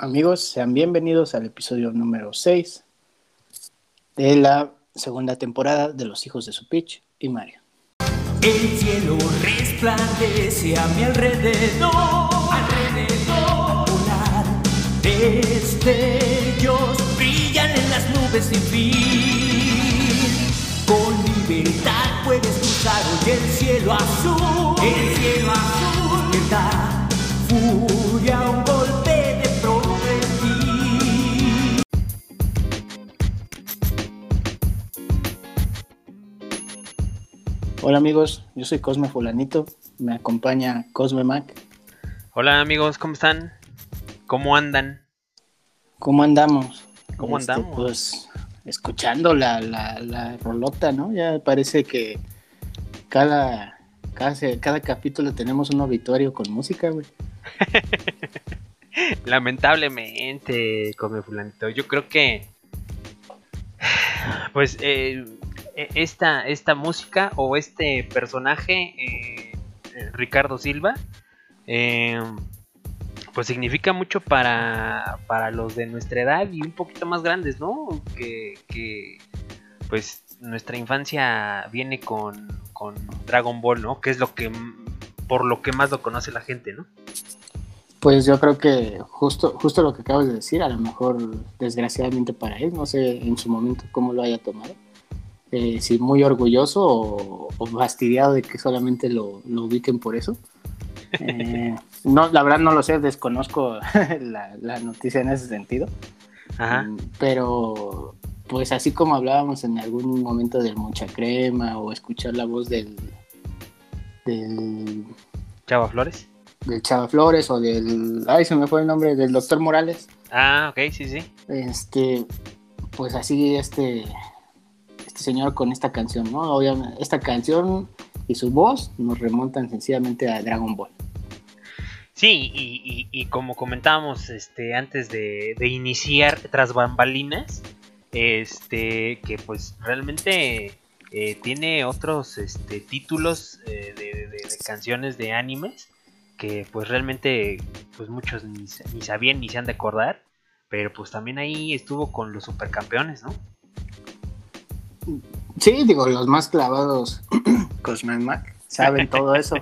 Amigos, sean bienvenidos al episodio número 6 de la segunda temporada de Los Hijos de Supich y Mario. El cielo resplandece a mi alrededor, alrededor. Volar destellos brillan en las nubes sin fin. Con libertad puedes cruzar hoy el cielo azul, el cielo azul. Despierta furia, Hola amigos, yo soy Cosme Fulanito, me acompaña Cosme Mac. Hola amigos, ¿cómo están? ¿Cómo andan? ¿Cómo andamos? ¿Cómo Este, andamos? Pues escuchando la, la, la rolota, ¿no? Ya parece que cada, cada, cada capítulo tenemos un obituario con música, güey. Lamentablemente, come fulanito, yo creo que pues eh, esta, esta música o este personaje, eh, eh, Ricardo Silva, eh, pues significa mucho para, para los de nuestra edad y un poquito más grandes, ¿no? Que, que, pues nuestra infancia viene con, con Dragon Ball, ¿no? Que es lo que por lo que más lo conoce la gente, ¿no? Pues yo creo que justo, justo lo que acabas de decir, a lo mejor desgraciadamente para él, no sé en su momento cómo lo haya tomado, eh, si muy orgulloso o, o fastidiado de que solamente lo, lo ubiquen por eso. Eh, no, la verdad no lo sé, desconozco la, la noticia en ese sentido, Ajá. Mm, pero pues así como hablábamos en algún momento del mucha crema o escuchar la voz del, del Chava Flores. del Chava Flores o del, ay se me fue el nombre, del doctor Morales, Ah, ok, sí, sí. este, pues así este, este señor con esta canción, ¿no? Obviamente, esta canción y su voz nos remontan sencillamente a Dragon Ball. Sí, y, y- como comentábamos este, antes de, de iniciar tras bambalinas, este, que pues realmente eh, tiene otros este, títulos eh, de, canciones de animes que pues realmente pues muchos ni, ni sabían ni se han de acordar, pero pues también ahí estuvo con los supercampeones, ¿no? Sí, digo, los más clavados, Cosman Mac, saben todo eso.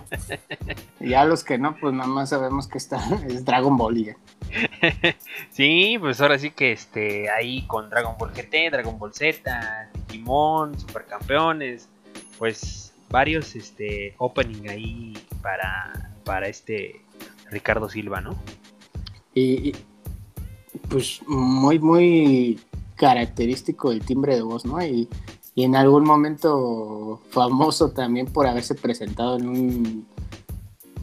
ya los que no, pues nada más sabemos que está, es Dragon Ball y ya. Sí, pues ahora sí que este ahí con Dragon Ball GT, Dragon Ball Z, Digimon, Supercampeones, pues varios este opening ahí para para este Ricardo Silva, ¿no? Y, y, pues muy, muy característico el timbre de voz, ¿no? Y, y en algún momento famoso también por haberse presentado en un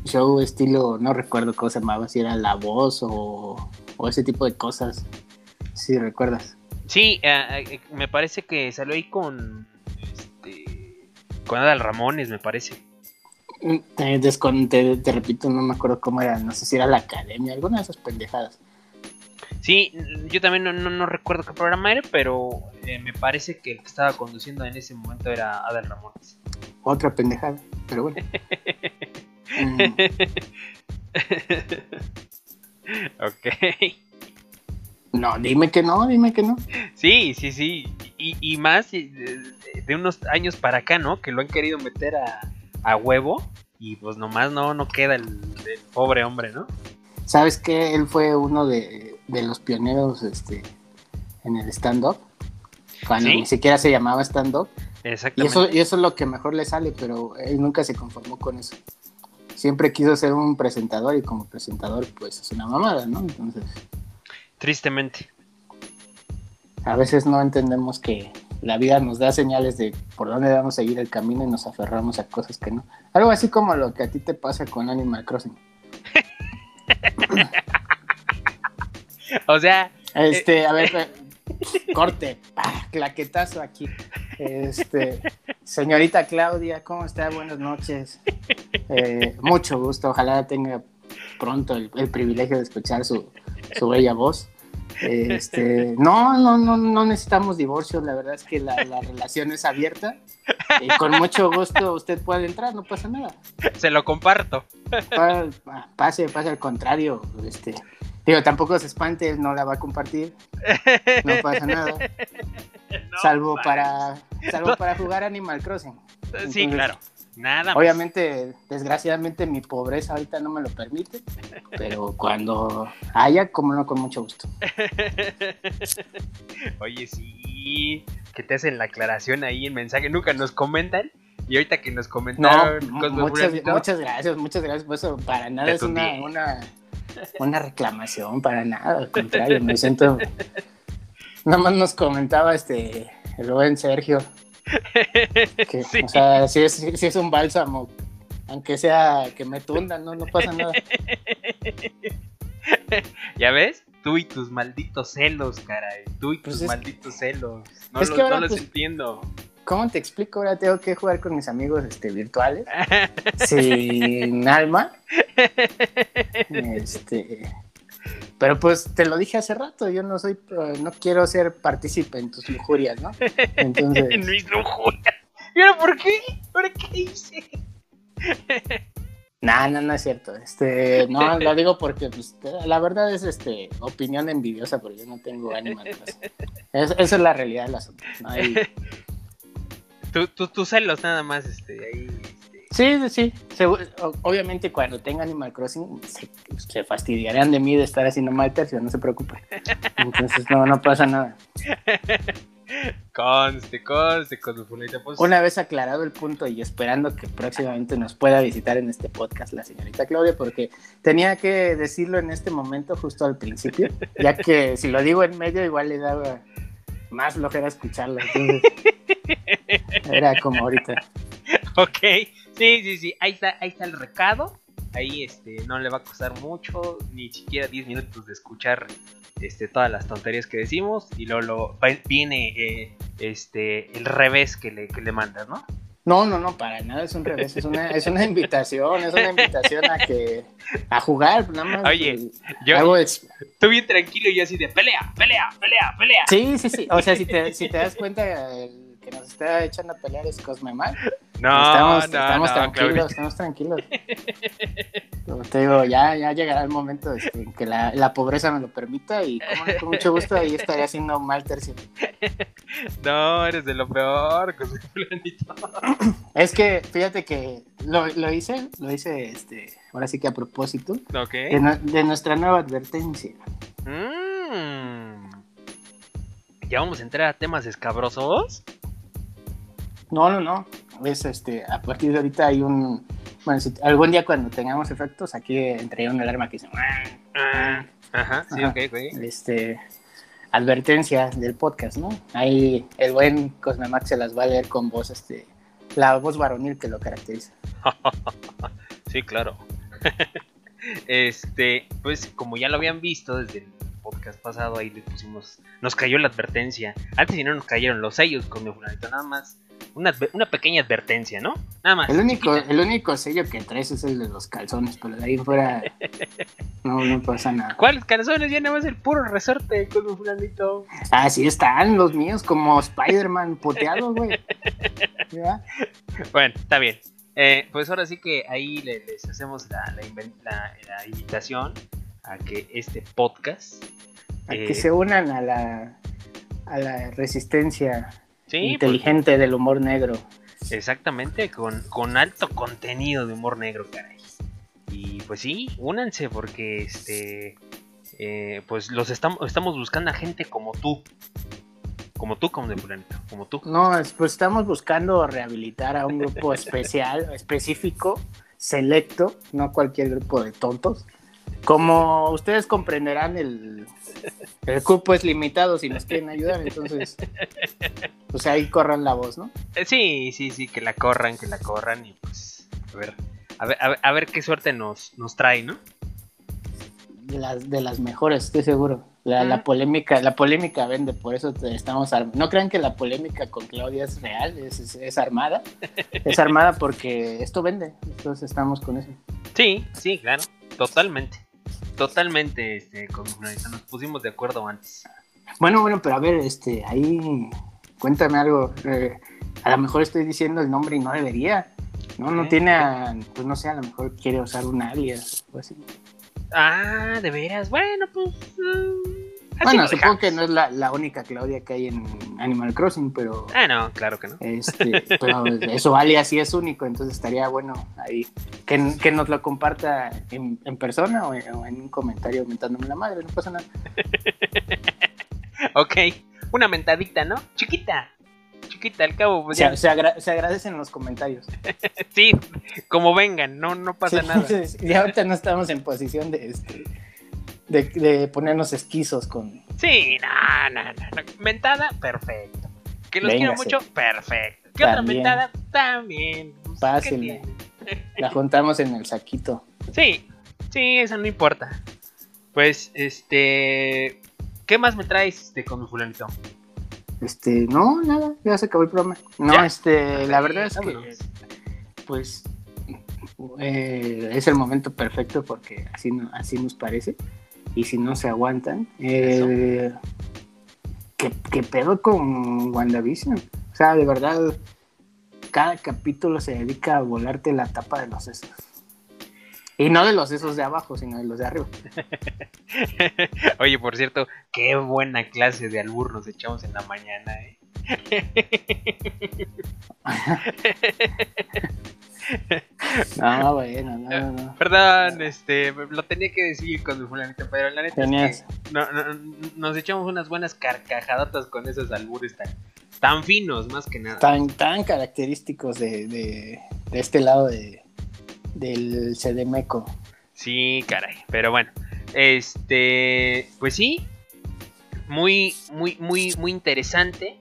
show estilo, no recuerdo cómo se llamaba, si era La Voz o, o ese tipo de cosas, si recuerdas. Sí, eh, eh, me parece que salió ahí con este con Adal Ramones, me parece. Te, descon- te- te repito, no me acuerdo cómo era, no sé si era la academia, alguna de esas pendejadas. Sí, yo también no, no- no recuerdo qué programa era, pero eh, me parece que el que estaba conduciendo en ese momento era Adal Ramones. Otra pendejada, pero bueno. Mm, ok. no, dime que no, dime que no. Sí, sí, sí. Y, y más de unos años para acá, ¿no? Que lo han querido meter a, a huevo. Y pues nomás no, no queda el, el pobre hombre, ¿no? ¿Sabes que Él fue uno de, de los pioneros este, en el stand-up. Cuando ¿Sí? ni siquiera se llamaba stand-up. Y eso, y eso es lo que mejor le sale, pero él nunca se conformó con eso. Siempre quiso ser un presentador y como presentador pues es una mamada, ¿no? Entonces Tristemente. a veces no entendemos que la vida nos da señales de por dónde vamos a seguir el camino y nos aferramos a cosas que no. Algo así como lo que a ti te pasa con Animal Crossing. O sea, Este, a ver, eh, corte, claquetazo aquí. Este, señorita Claudia, ¿cómo está? Buenas noches. Eh, mucho gusto, ojalá tenga pronto el, el privilegio de escuchar su, su bella voz. Este, no, no, no, no necesitamos divorcio, la verdad es que la, la relación es abierta y con mucho gusto usted puede entrar, no pasa nada. Se lo comparto. Pa- Pase, pase al contrario, este, digo, tampoco se espante, no la va a compartir, no pasa nada, No, salvo pa- para, salvo para jugar Animal Crossing. Sí, claro. Nada más. Obviamente, desgraciadamente mi pobreza ahorita no me lo permite, pero cuando haya, como no, con mucho gusto. Oye, sí. Que te hacen la aclaración ahí en mensaje. Nunca nos comentan. Y ahorita que nos No, comentaron Cosmo muchas, muchas gracias, muchas gracias. Pues eso para nada es una, una reclamación, para nada, al contrario, me siento. Nada más nos comentaba este el buen Sergio que, Sí. o sea, si es, sí es un bálsamo, aunque sea que me tundan, no, no pasa nada. ¿Ya ves? Tú y tus malditos celos, caray. Tú y Pues tus malditos celos. No, es lo- que ahora, no los pues- entiendo. ¿Cómo te explico? Ahora tengo que jugar con mis amigos este, virtuales, sin alma. Este, pero pues te lo dije hace rato, yo no soy, eh, no quiero ser partícipe en tus lujurias, ¿no? Entonces, en mis lujurias. ¿Y ahora por qué? ¿Ahora qué hice? no, no, no es cierto. Este, no, lo digo porque pues, la verdad es este opinión envidiosa, porque yo no tengo ánimo de eso. Es- Esa es la realidad del asunto. ¿no? Tú, tú, tus celos nada más, este, ahí. este, Sí, sí, Obviamente cuando tenga Animal Crossing se, se fastidiarán de mí de estar haciendo mal tercio, no se preocupe. Entonces no, no pasa nada. Conste, conste, con tu fulita. Pues, Una vez aclarado el punto y esperando que próximamente nos pueda visitar en este podcast la señorita Claudia, porque tenía que decirlo en este momento justo al principio, ya que si lo digo en medio igual le daba más flojera escucharlo. Entonces, era como ahorita. Ok, sí, sí, sí. Ahí está, ahí está el recado. Ahí este, no le va a costar mucho, ni siquiera 10 minutos de escuchar este, todas las tonterías que decimos. Y luego va- viene eh, este, el revés que le, que le mandas, ¿no? No, no, no, para nada, es un revés, es una, es una invitación, es una invitación a que a jugar, nada más. Oye, Yo estoy bien tranquilo y yo así de pelea, pelea, pelea, pelea. Sí, sí, sí. O sea, si te, si te das cuenta, el que nos está echando a pelear es Cosme Mal. No, estamos, no, estamos no, tranquilos, estamos tranquilos. Como te digo, ya, ya llegará el momento este, en que la, la pobreza me lo permita y con mucho gusto ahí estaré haciendo mal tercio. No, eres de lo peor, fulanito. Es que fíjate que lo, lo hice, lo hice este, ahora sí que a propósito Ok. de, nu- de nuestra nueva advertencia. Mm. Ya vamos a entrar a temas escabrosos. No, no, no. Es este, a partir de ahorita hay un. Bueno, si algún día cuando tengamos efectos, aquí entraría una alarma que dice. Ah, Ajá, sí, ok, ok. Este. Advertencia del podcast, ¿no? Ahí el buen Cosmemax se las va a leer con voz, este. La voz varonil que lo caracteriza. Sí, claro. este, pues como ya lo habían visto desde el podcast pasado, ahí le pusimos, nos cayó la advertencia. Antes si no nos cayeron los sellos con mi fulanito, nada más. Una, una pequeña advertencia, ¿no? Nada más. El único, el único sello que traes es el de los calzones, pero de ahí fuera. No, no pasa nada. ¿Cuáles calzones? Ya nada más el puro resorte con mi fulanito. Así están los míos, como Spider-Man puteados, güey. Bueno, está bien. Eh, pues ahora sí que ahí le- les hacemos la, la la- la invitación a que este podcast A Eh, que se unan a la, a la resistencia sí, inteligente del humor negro. exactamente, con, con alto contenido de humor negro, caray. Y pues sí, únanse porque este eh, pues los estamos, estamos buscando a gente como tú. Como tú, como de como tú. No, es- pues estamos buscando rehabilitar a un grupo especial, específico, selecto, no cualquier grupo de tontos. Como ustedes comprenderán, el, el cupo es limitado si nos quieren ayudar, entonces, pues ahí corran la voz, ¿no? Eh, sí, sí, sí, que la corran, que la corran y pues a ver, a ver, a ver, a ver qué suerte nos, nos trae, ¿no? De las, de las mejores, estoy seguro. La, la polémica, la polémica vende, por eso te estamos armando. No crean que la polémica con Claudia es real, es, es- es armada. Es armada porque esto vende, entonces estamos con eso. Sí, sí, claro, totalmente. totalmente, este, con nos pusimos de acuerdo antes. Bueno, bueno, pero a ver, este, ahí cuéntame algo. eh, a lo mejor estoy diciendo el nombre y no debería. No, no tiene, a- pues no sé, a lo mejor quiere usar un alias o así. Ah, de veras, bueno, pues... mm, así Bueno, lo supongo dejamos. que no es la, la única Claudia que hay en Animal Crossing, pero Ah, no, claro que no. este, pero eso alias sí es único, entonces estaría bueno ahí que, que nos lo comparta en, en persona o en, o en un comentario mentándome la madre, no pasa nada. Ok, una mentadita, ¿no? Chiquita. Chiquita, al cabo, pues Se, ya. se, agra- se agradecen los comentarios. Sí, como vengan, no, no pasa Sí, nada. sí, sí. Y ahorita no estamos en posición de este de, de ponernos esquizos con Sí, no, no, no. Mentada, perfecto. Que los quiero mucho, perfecto. ¿Qué otra mentada? También. Pues, ¿qué Pásenme. tiene? la juntamos en el saquito. Sí, sí, eso no importa. Pues, este. ¿Qué más me traes de con mi fulanito? Este, no, nada, ya se acabó el programa. No, ¿Ya? este, la verdad es que pues eh, es el momento perfecto porque así, no- así nos parece. Y si no se aguantan, eh, ¿qué, qué pedo con WandaVision? O sea, de verdad, cada capítulo se dedica a volarte la tapa de los sesos. Y no de los sesos de abajo, sino de los de arriba. Oye, por cierto, qué buena clase de albur nos echamos en la mañana, ¿eh? No, bueno, no, no. Perdón, este, lo tenía que decir con mi fulanito, pero la neta es que no- no- nos echamos unas buenas carcajadotas con esos albures tan, tan finos, más que nada. tan, tan característicos de, de, de este lado de, del CDMECO. Sí, caray, pero bueno, este, pues sí, muy, muy, muy, muy interesante,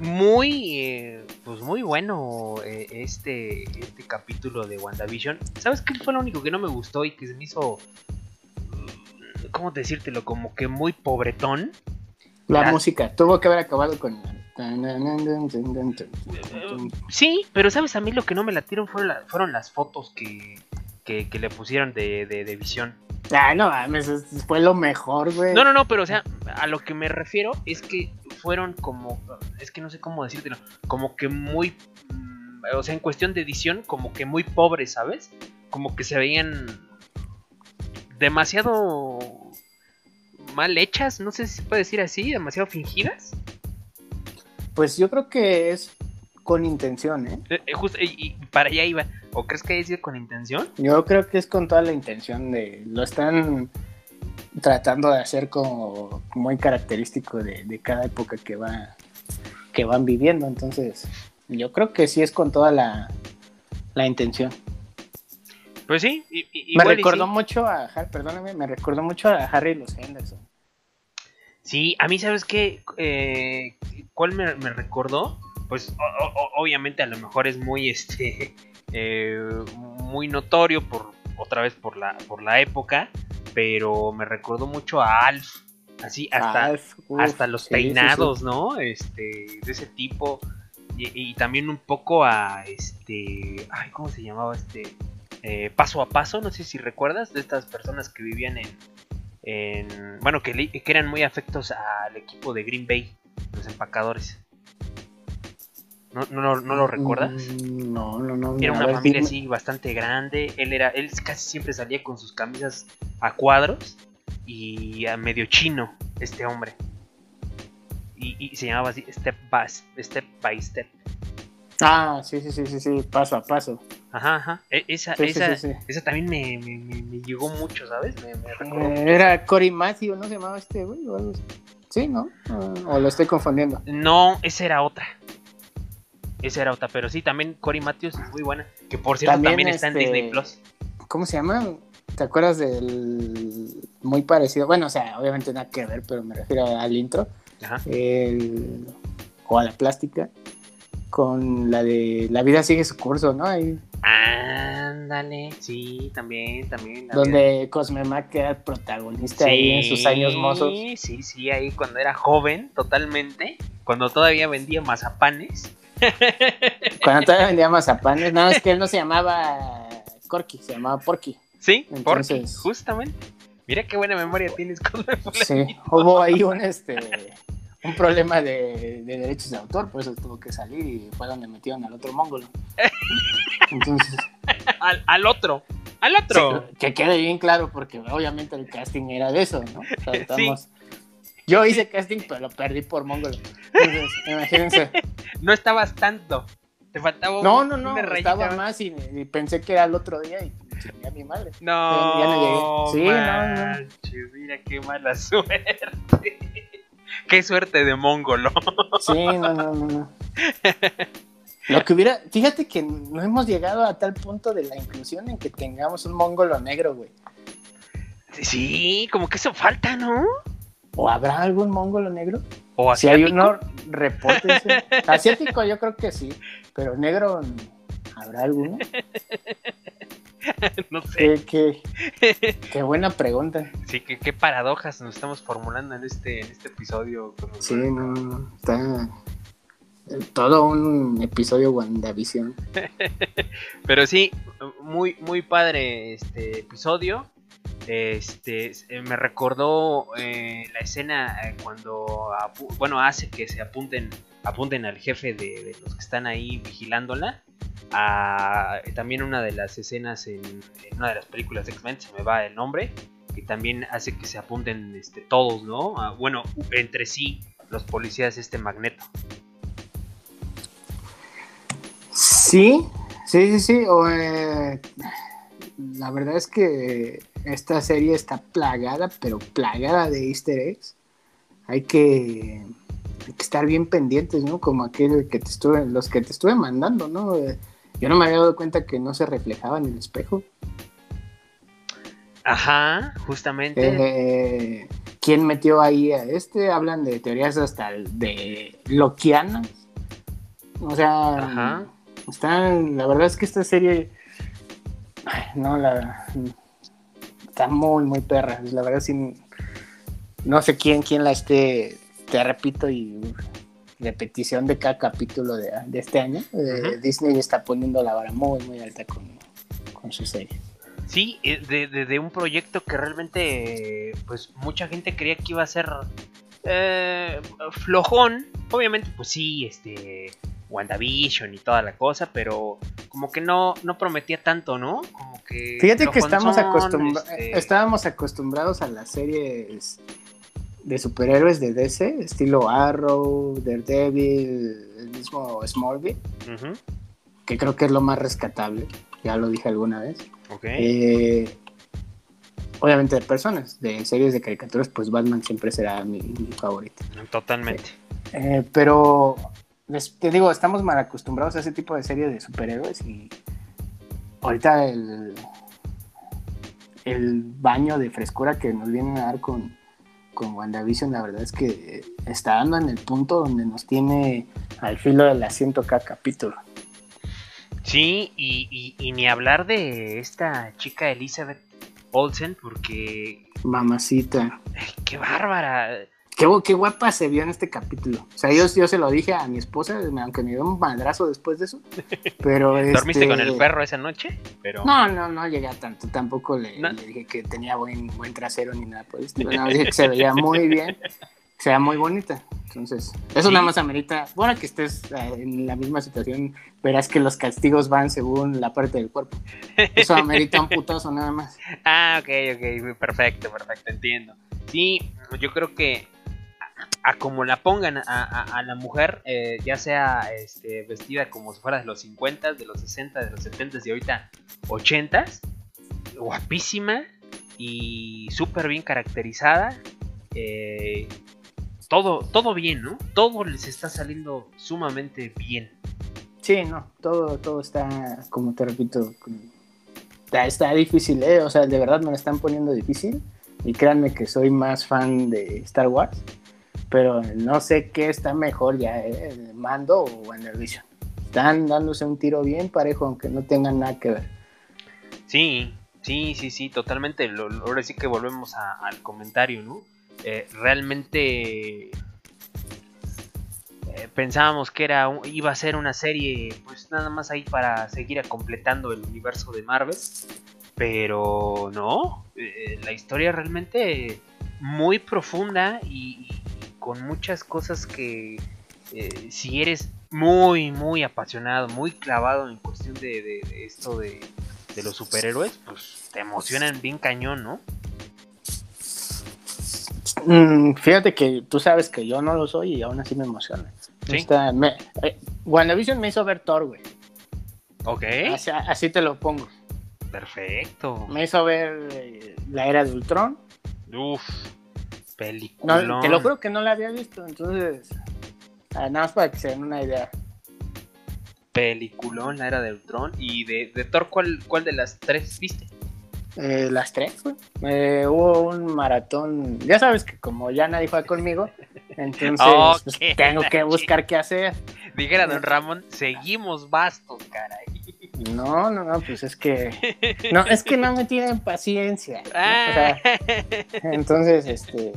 muy, eh, pues muy bueno eh, este, este capítulo de WandaVision. ¿Sabes qué fue lo único que no me gustó y que se me hizo, mm, cómo decírtelo, como que muy pobretón? La música tuvo que haber acabado con. Sí, pero sabes, a mí lo que no me latieron fueron, la- fueron las fotos que, que, que le pusieron de, de, de visión. Ah, no fue lo mejor, güey. No, no, no, pero o sea, a lo que me refiero es que fueron como, es que no sé cómo decírtelo, como que muy, mm, o sea, en cuestión de edición, como que muy pobres, ¿sabes? Como que se veían demasiado mal hechas, no sé si se puede decir así, demasiado fingidas. Pues yo creo que es con intención, ¿eh? Eh, eh, justo, y, y para allá iba. ¿O crees que haya sido con intención? Yo creo que es con toda la intención de. Lo están tratando de hacer como muy característico de, de cada época que va que van viviendo. Entonces, yo creo que sí es con toda la, la intención. Pues sí, y- y- me igual recordó sí. mucho a Har- perdóname, me recordó mucho a Harry y los Henderson. Sí, a mí, ¿sabes qué? Eh, ¿Cuál me, me recordó? Pues o- o- obviamente a lo mejor es muy este eh, muy notorio por otra vez por la por la época, pero me recordó mucho a Alf, así hasta Alf, uf, hasta los sí, sí, peinados, ¿no? Este de ese tipo y, y también un poco a este, ay, ¿cómo se llamaba este? Eh, paso a paso, no sé si recuerdas de estas personas que vivían en en, bueno, que, que eran muy afectos al equipo de Green Bay, los empacadores. ¿No, no, lo- no lo recuerdas? Mm, No, no, no. Era una familia así bastante grande. Él era, él casi siempre salía con sus camisas a cuadros y a medio chino, este hombre. Y, y se llamaba así Step by Step. By step. Ah, sí, sí, sí, sí, sí, paso a paso. Ajá, ajá. E- esa, Sí, esa, sí, sí. esa también me, me, me- me llegó mucho, ¿sabes? Me, Eh, era Cory Matthew, ¿no se llamaba este güey? o algo así? Sí, ¿no? Ah, o lo estoy confundiendo. No, esa era otra. Esa era otra, pero sí, también Cory Matthews es muy buena. Que por cierto también, También, está en este, Disney Plus. ¿Cómo se llama? ¿Te acuerdas del muy parecido? Bueno, o sea, obviamente nada que ver, pero me refiero al intro. Ajá. El, o a la plástica. Con la de La vida sigue su curso, ¿no? Ahí, Ándale, sí, también, también. vida- donde Cosme Mac era protagonista ahí en sus años mozos. Sí, sí, ahí cuando era joven, totalmente. Cuando todavía vendía mazapanes. Cuando todavía vendía mazapanes. Nada más que él no se llamaba Corky, se llamaba Porky. Sí, Entonces- porque justamente. Mira qué buena memoria tienes con Sí, hubo ahí un este un problema de, de, derechos de autor, por eso tuvo que salir y fue donde metieron al otro mongolo. Entonces. al, al otro. Al otro. que quede bien claro, porque obviamente el casting era de eso, ¿no? O sea, estamos, Yo hice casting, pero lo perdí por mongolo. Entonces, imagínense. No estabas tanto. Te faltaba No, no, no, estaba más y, pensé que era el otro día y chingué a mi madre. No, ya, no llegué. Sí, no, no. Mira qué mala suerte. qué suerte de mongolo. sí, no, no, no. Lo que hubiera, fíjate que no hemos llegado a tal punto de la inclusión en que tengamos un mongolo negro, güey. Sí, como que eso falta, ¿no? ¿O habrá algún mongolo negro? ¿O Si hay uno, repórtense. asiático yo creo que sí, pero negro, ¿habrá alguno? no sé. Qué, qué, buena pregunta. Sí, qué, qué paradojas nos estamos formulando en este, en este episodio. Sí, no, no, está todo un episodio WandaVision. Pero sí, muy, muy padre este episodio. Este me recordó eh, la escena eh, cuando bueno hace que se apunten apunten al jefe de, los que están ahí vigilándola. también una de las escenas en, una de las películas de X-Men, se me va el nombre, que también hace que se apunten este, todos, ¿no? bueno, entre sí, los policías, este magneto. Sí, sí, sí, sí. Eh, la verdad es que esta serie está plagada, pero plagada de easter eggs. Hay que, estar bien pendientes, ¿no? Como aquel que te estuve, los que te estuve mandando, ¿no? Eh, yo no me había dado cuenta que no se reflejaba en el espejo. Ajá, justamente. Eh, ¿Quién metió ahí a este? Hablan de teorías hasta de Lokianas. O sea, Ajá. Está, la verdad es que esta serie, no, la, está muy, muy perra. La verdad, sí, no sé quién, quién la esté, te repito, y repetición de cada capítulo de, este año. Disney está poniendo la vara muy, muy alta con, con su serie. Sí, eh, de, de, un proyecto que realmente, pues mucha gente creía que iba a ser eh, flojón. Obviamente, pues sí, este WandaVision y toda la cosa, pero como que no, no prometía tanto, ¿no? Como que. Fíjate que estamos este estábamos acostumbrados a las series de superhéroes de DC, estilo Arrow, Daredevil, el mismo Smallville, que creo que es lo más rescatable, ya lo dije alguna vez. Eh, obviamente de personas, de series de caricaturas, pues Batman siempre será mi, favorito. Totalmente. Eh, pero te digo, estamos mal acostumbrados a ese tipo de series de superhéroes y ahorita el, el baño de frescura que nos vienen a dar con, con WandaVision, la verdad es que está dando en el punto donde nos tiene al filo del asiento cada capítulo. Sí, y, y ni hablar de esta chica Elizabeth Olsen, porque... Mamacita. ¡Qué bárbara! Qué, guapa se vio en este capítulo. O sea, yo, yo se lo dije a mi esposa, aunque me dio un madrazo después de eso. Pero ¿Dormiste con el este, perro esa noche? Pero... No, no, no llegué a tanto. Tampoco le, dije que tenía buen, buen trasero ni nada por eso. No, dije que se veía muy bien, se veía muy bonita. Entonces, eso nada más amerita. Bueno, que estés eh, en la misma situación, verás que los castigos van según la parte del cuerpo. Eso amerita un putazo nada más. Ah, ok, ok. Perfecto, perfecto, entiendo. Sí, yo creo que a como la pongan a, la mujer, eh, ya sea este, vestida como si fuera de los 50, de los 60, de los 70 y ahorita 80, guapísima y súper bien caracterizada. Eh, todo, todo bien, ¿no? Todo les está saliendo sumamente bien. Sí, no, todo, todo está, como te repito, está, está difícil, ¿eh? O sea, de verdad me lo están poniendo difícil. Y créanme que soy más fan de Star Wars pero no sé qué está mejor ya, ¿eh? el mando o en el vision. Están dándose un tiro bien parejo, aunque no tengan nada que ver. Sí, sí, sí, sí, totalmente. ahora sí que volvemos al comentario, ¿no? Eh, realmente eh, pensábamos que era iba a ser una serie, pues nada más ahí para seguir completando el universo de Marvel. Pero no, la historia realmente muy profunda y con muchas cosas que eh, si eres muy, muy apasionado, muy clavado en cuestión de, de- de esto de, de los superhéroes, pues te emocionan bien cañón, ¿no? Mm, fíjate que tú sabes que yo no lo soy y aún así me emociona. Sí. Está- me- eh, WandaVision me hizo ver Thor, güey. Ok, Así, así te lo pongo. perfecto. Me hizo ver eh, la era de Ultron. Uf, No, película. te lo juro que no la había visto, entonces. ah, nada más para que se den una idea. Peliculón, la era de Ultron. Y de, de Thor, ¿cuál, ¿cuál de las tres viste? Eh, las tres, güey. Eh, hubo un maratón. Ya sabes que como ya nadie juega conmigo, entonces pues, tengo que buscar qué hacer. Dijera don Ramón, seguimos bastos, caray. No, no, no, pues es que. No, es que no me tienen paciencia. ¿no? O Ah. sea, entonces, este.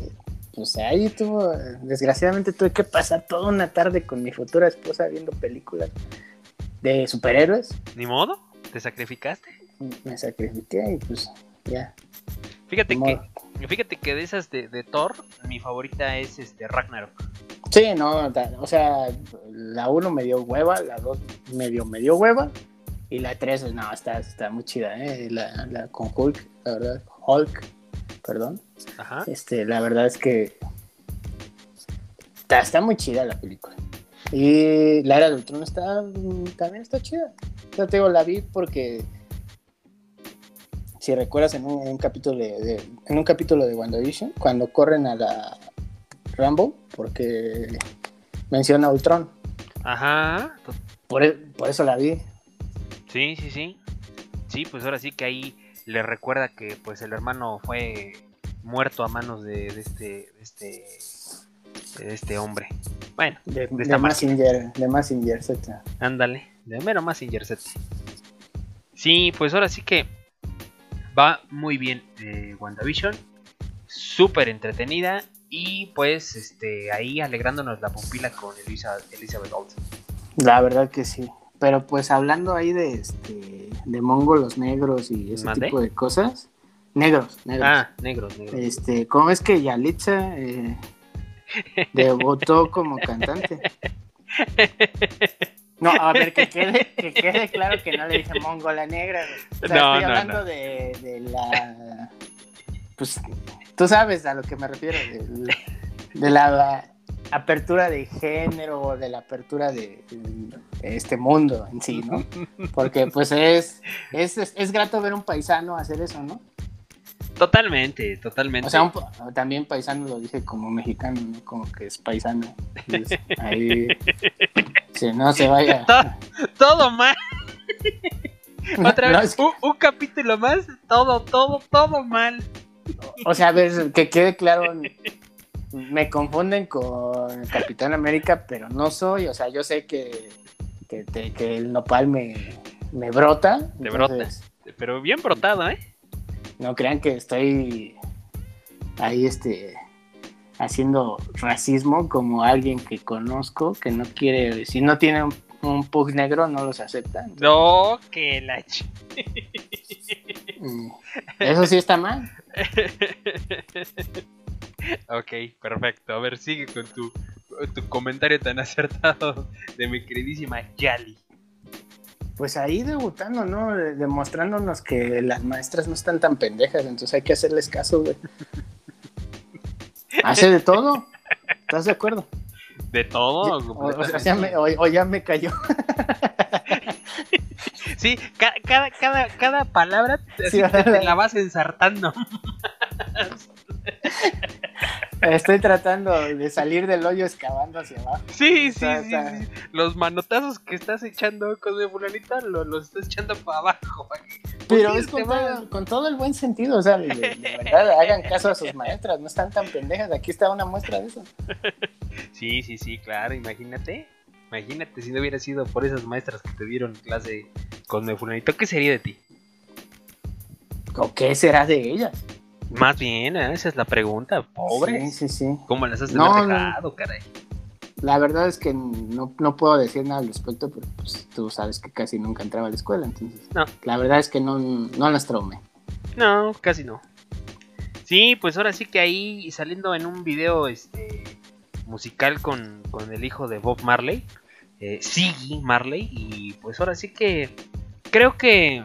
Pues ahí tuvo. Desgraciadamente tuve que pasar toda una tarde con mi futura esposa viendo películas de superhéroes. Ni modo, te sacrificaste. Me sacrifiqué y pues ya. Fíjate que, fíjate que de esas de, de Thor, mi favorita es este Ragnarok. Sí, no, o sea, la 1 me dio hueva, la 2 medio me dio hueva y la 3, no, está, está muy chida, ¿eh? La, la con Hulk, la verdad, Hulk, perdón. Ajá. Este, la verdad es que está, está muy chida la película. Y la era de Ultron está, también está chida. Yo te digo, la vi porque si recuerdas en un, en un capítulo de, de- en un capítulo de WandaVision, cuando corren a la Rambo, porque menciona a Ultron. Ajá. Por, e- por eso la vi. Sí, sí, sí. Sí, pues ahora sí que ahí le recuerda que pues el hermano fue muerto a manos de, de este de este de este hombre. Bueno, De, de, esta Massinger, de Massinger, etcétera. ándale, de mero más Z. Sí, pues ahora sí que va muy bien eh, WandaVision, súper entretenida y pues este ahí alegrándonos la pupila con Elisa, Elizabeth Olsen. La verdad que sí. Pero pues hablando ahí de este de mongolos negros y ese tipo de cosas. Negros, negros. Ah, negros, negros. Este, ¿cómo es que Yalitza eh, debutó como cantante? No, a ver, que quede, que quede claro que no le dije mongola negra. O sea, No, estoy no, hablando no. De, de la. Pues tú sabes a lo que me refiero. De, de la apertura de género, de la apertura de, de este mundo en sí, ¿no? Porque pues es, es, es, es grato ver un paisano hacer eso, ¿no? Totalmente, totalmente. O sea, un también paisano lo dije como mexicano, ¿no? Como que es paisano. Ahí. Si no se vaya. To- todo mal. Otra No, vez, es un, un capítulo más, todo, todo, todo mal. o sea, a ver, que quede claro. Me confunden con Capitán América, pero no soy. O sea, yo sé que, que, te- que el nopal me, me brota. Brota. entonces, Pero bien brotado, ¿eh? No crean que estoy ahí este haciendo racismo como alguien que conozco que no quiere, si no tiene un, un pug negro no los acepta. No, que la. Mm, Eso sí está mal. ok, perfecto. A ver, sigue con tu, tu comentario tan acertado de mi queridísima Yali. Pues ahí debutando, ¿no? De- Demostrándonos que las maestras no están tan pendejas, entonces hay que hacerles caso, güey. Hace de todo. ¿Estás de acuerdo? De todo. O, o- o completamente. sea, me- o- o ya me cayó. Sí, ca- cada, cada, cada palabra Sí, te, te la vas ensartando. Estoy tratando de salir del hoyo excavando hacia abajo. Sí, sí, sí. Los manotazos que estás echando con mi fulanita lo- los estás echando para abajo. Pero es con todo, con todo el buen sentido, o sea, de, de- de verdad, hagan caso a sus maestras, no están tan pendejas, aquí está una muestra de eso. Sí, sí, sí, claro, imagínate. Imagínate si no hubiera sido por esas maestras que te dieron clase con mi fulanito, ¿qué sería de ti? ¿O qué será de ellas? Más bien, ¿eh? esa es la pregunta. Pobre. Sí, sí, sí. ¿Cómo las has No, dejado, caray? La verdad es que no, no puedo decir nada al respecto, pero pues tú sabes que casi nunca entraba a la escuela, entonces. No. La verdad es que no, no las traumé. No, casi no. Sí, pues ahora sí que ahí saliendo en un video este musical con, con el hijo de Bob Marley, eh, Siggy Marley, y pues ahora sí que creo que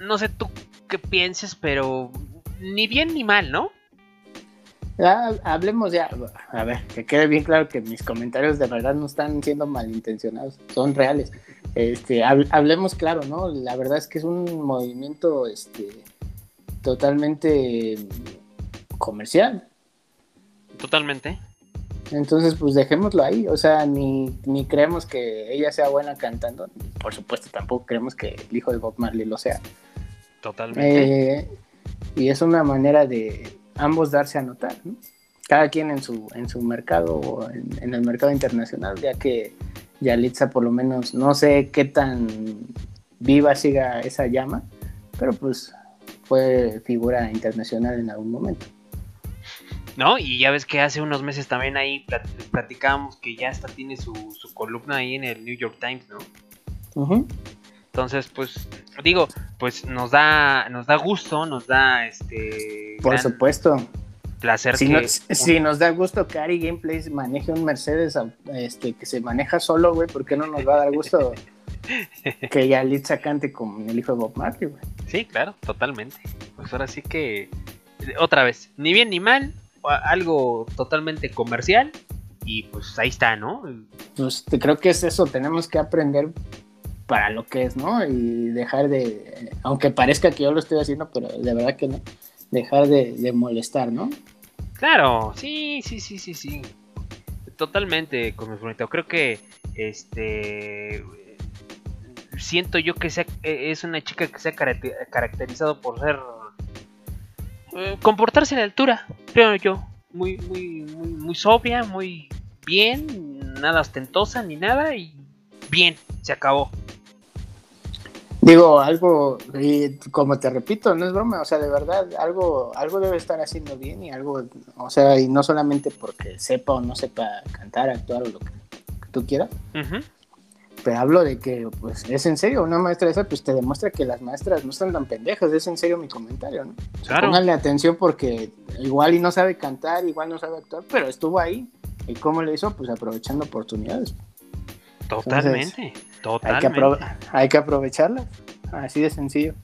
no sé tú qué pienses, pero ni bien ni mal, ¿no? Ya, hablemos ya, a ver, que quede bien claro que mis comentarios de verdad no están siendo malintencionados, son reales. Este, hablemos claro, ¿no? La verdad es que es un movimiento este, totalmente comercial. Totalmente. Entonces, pues dejémoslo ahí. O sea, ni, ni creemos que ella sea buena cantando. Por supuesto, tampoco creemos que el hijo de Bob Marley lo sea. Totalmente. Eh, y es una manera de ambos darse a notar, ¿no? Cada quien en su, en su mercado o en, el mercado internacional, ya que Yalitza por lo menos no sé qué tan viva siga esa llama, pero pues fue figura internacional en algún momento. ¿No? Y ya ves que hace unos meses también ahí platicábamos que ya hasta tiene su, columna ahí en el New York Times, ¿no? Entonces, pues, digo, pues nos da, nos da gusto, nos da este. Por supuesto. Placer si, si nos da gusto que Ari Gameplays maneje un Mercedes este, que se maneja solo, güey, ¿por qué no nos va a dar gusto que Yalitza cante con el hijo de Bob Marley, güey? Sí, claro, totalmente. Pues ahora sí que, otra vez, ni bien ni mal, algo totalmente comercial y pues ahí está, ¿no? Pues creo que es eso, tenemos que aprender para lo que es, ¿no? Y dejar de, aunque parezca que yo lo estoy haciendo, pero de verdad que no, dejar de, molestar, ¿no? Claro, sí, sí, sí, sí, sí. Totalmente, como bonito. Creo que este siento yo que es una chica que se ha caracterizado por ser eh, comportarse a la altura, creo yo, muy muy muy muy sobria, muy bien, nada ostentosa ni nada y bien, se acabó. Digo, algo, y como te repito, no es broma, o sea, de verdad, algo, algo debe estar haciendo bien y algo, o sea, y no solamente porque sepa o no sepa cantar, actuar o lo que, tú quieras, pero hablo de que, pues, es en serio, una maestra esa, pues te demuestra que las maestras no están tan pendejas, es en serio mi comentario, ¿no? Claro. Pónganle atención porque igual y no sabe cantar, igual no sabe actuar, pero estuvo ahí, ¿y cómo le hizo? Pues aprovechando oportunidades. Totalmente, totalmente. Hay que, aprovecharla, así de sencillo.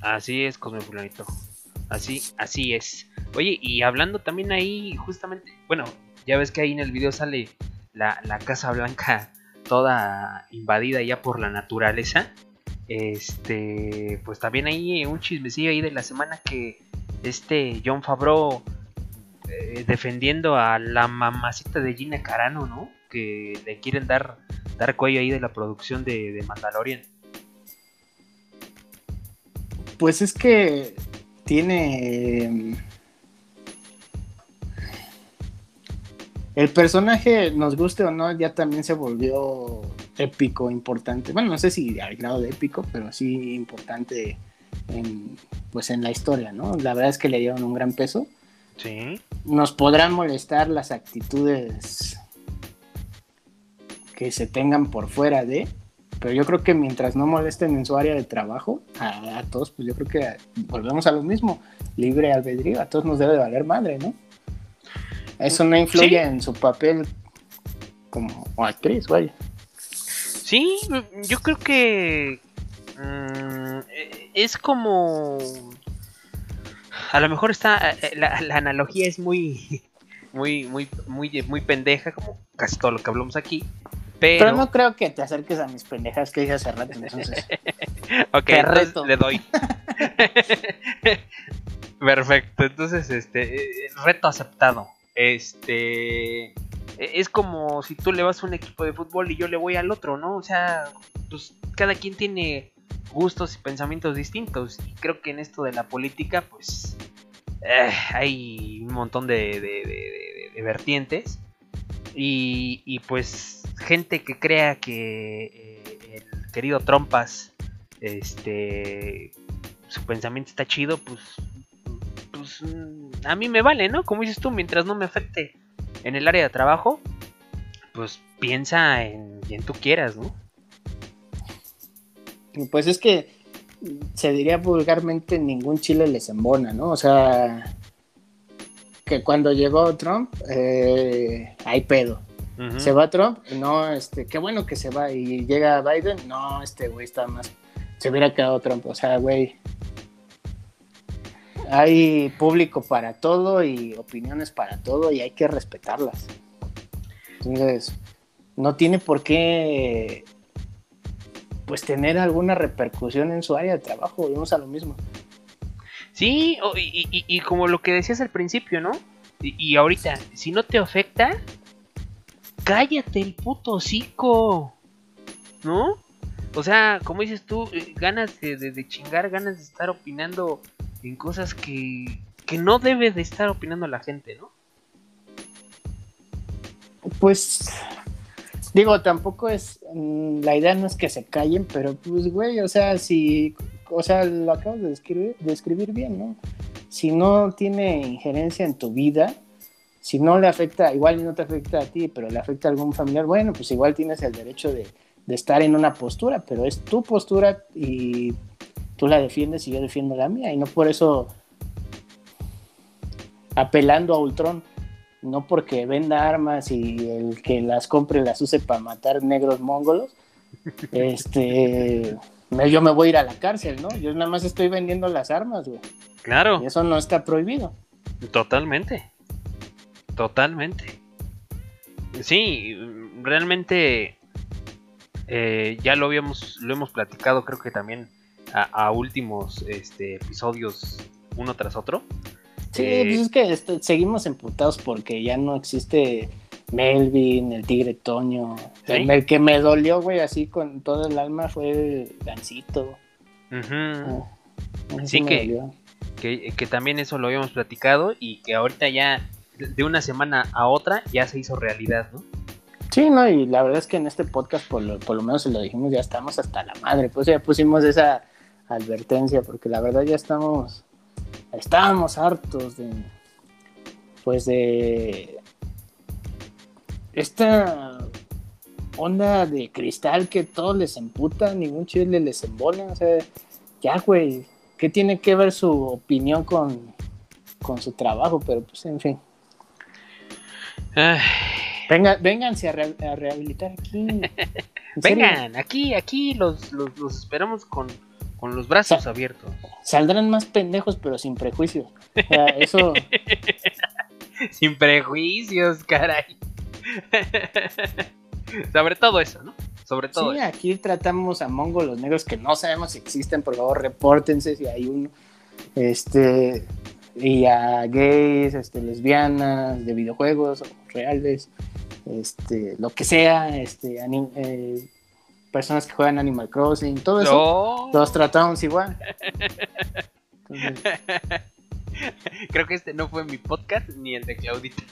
Así es, Cosme Fulanito. Así, así es. Oye, y hablando también ahí, justamente, bueno, ya ves que ahí en el video sale la, Casa Blanca toda invadida ya por la naturaleza. Este, pues también hay un chismecillo ahí de la semana que este John Favreau eh, defendiendo a la mamacita de Gina Carano, ¿no? Que le quieren dar dar cuello ahí de la producción de, Mandalorian? Pues es que tiene... El personaje, nos guste o no, ya también se volvió épico, importante. Bueno, no sé si al grado de épico, pero sí importante en, pues en la historia, ¿no? La verdad es que le dieron un gran peso. Sí. Nos podrán molestar las actitudes que se tengan por fuera de, pero yo creo que mientras no molesten en su área de trabajo, a, todos, pues yo creo que volvemos a lo mismo, libre albedrío, a todos nos debe de valer madre, ¿no? Eso no influye en su papel como actriz, vaya. Sí, yo creo que mm, es como... A lo mejor está... Eh, la, la analogía es muy, muy, muy, muy, muy pendeja, como casi todo lo que hablamos aquí. Pero... no creo que te acerques a mis pendejas que dije hace rato, entonces. ok, le doy. Perfecto, entonces, este, eh, reto aceptado. Este, e, es como si tú le vas a un equipo de fútbol y yo le voy al otro, ¿no? O sea, pues cada quien tiene gustos y pensamientos distintos. Y creo que en esto de la política, pues, eh, hay un montón de, de vertientes. Y, y, pues gente que crea que eh, el querido Trompas, este, su pensamiento está chido, pues, pues a mí me vale, ¿no? Como dices tú, mientras no me afecte en el área de trabajo, pues piensa en quien tú quieras, ¿no? Pues es que se diría vulgarmente, ningún chile les embona, ¿no? O sea, que cuando llegó Trump, eh, hay pedo. Se va Trump, no, este, qué bueno que se va. Y llega Biden, no, este güey está más. Se hubiera quedado Trump. O sea, güey. Hay público para todo y opiniones para todo y hay que respetarlas. Entonces, no tiene por qué pues tener alguna repercusión en su área de trabajo. Volvemos a lo mismo. Sí, y, y- y como lo que decías al principio, ¿no? Y, y ahorita, si no te afecta, cállate el puto hocico, ¿no? O sea, como dices tú, eh, ganas de, chingar, ganas de estar opinando en cosas que, que no debe de estar opinando la gente, ¿no? Pues digo, tampoco es mm, la idea no es que se callen, pero pues güey, o sea, si o sea, lo acabas de describir, de escribir bien, ¿no? Si no tiene injerencia en tu vida, si no le afecta, igual no te afecta a ti, pero le afecta a algún familiar, bueno, pues igual tienes el derecho de, de estar en una postura, pero es tu postura y tú la defiendes y yo defiendo la mía, y no por eso apelando a Ultron, no porque venda armas y el que las compre las use para matar negros mongolos, este, yo me voy a ir a la cárcel, ¿no? Yo nada más estoy vendiendo las armas, güey. Claro. Y eso no está prohibido. Totalmente. Totalmente. Sí, realmente eh, ya lo habíamos, lo hemos platicado, creo que también a, a últimos este, episodios uno tras otro. Sí, Eh, pues es que esto- seguimos emputados porque ya no existe Melvin, el tigre Toño. ¿Sí? El, el que me dolió, güey, así con todo el alma fue el Gancito. Ah, Sí que- que, que también eso lo habíamos platicado y que ahorita ya de- una semana a otra ya se hizo realidad, ¿no? Sí, no, y la verdad es que en este podcast, por lo, por lo menos se lo dijimos, ya estamos hasta la madre. Pues ya pusimos esa advertencia, porque la verdad ya estamos, estábamos hartos de, pues de esta onda de cristal que todos les emputa, ningún chile les embona, o sea, ya, güey, ¿qué tiene que ver su opinión con, con su trabajo? Pero pues, en fin. Ay, Venga, vénganse a, re- a rehabilitar aquí. Vengan, aquí, aquí los, los, los esperamos con, con los brazos abiertos. Saldrán más pendejos, pero sin prejuicios. O sea, eso, Sin prejuicios, caray. Sobre todo eso, ¿no? Sobre todo sí, eso. aquí tratamos a Mongo los negros que no sabemos si existen, por favor, repórtense si hay uno. Este, y a gays, este, lesbianas, de videojuegos, reales, este, lo que sea, este, eh, personas que juegan Animal Crossing, todo eso. No, Todos tratamos igual. Entonces, creo que este no fue mi podcast ni el de Claudita.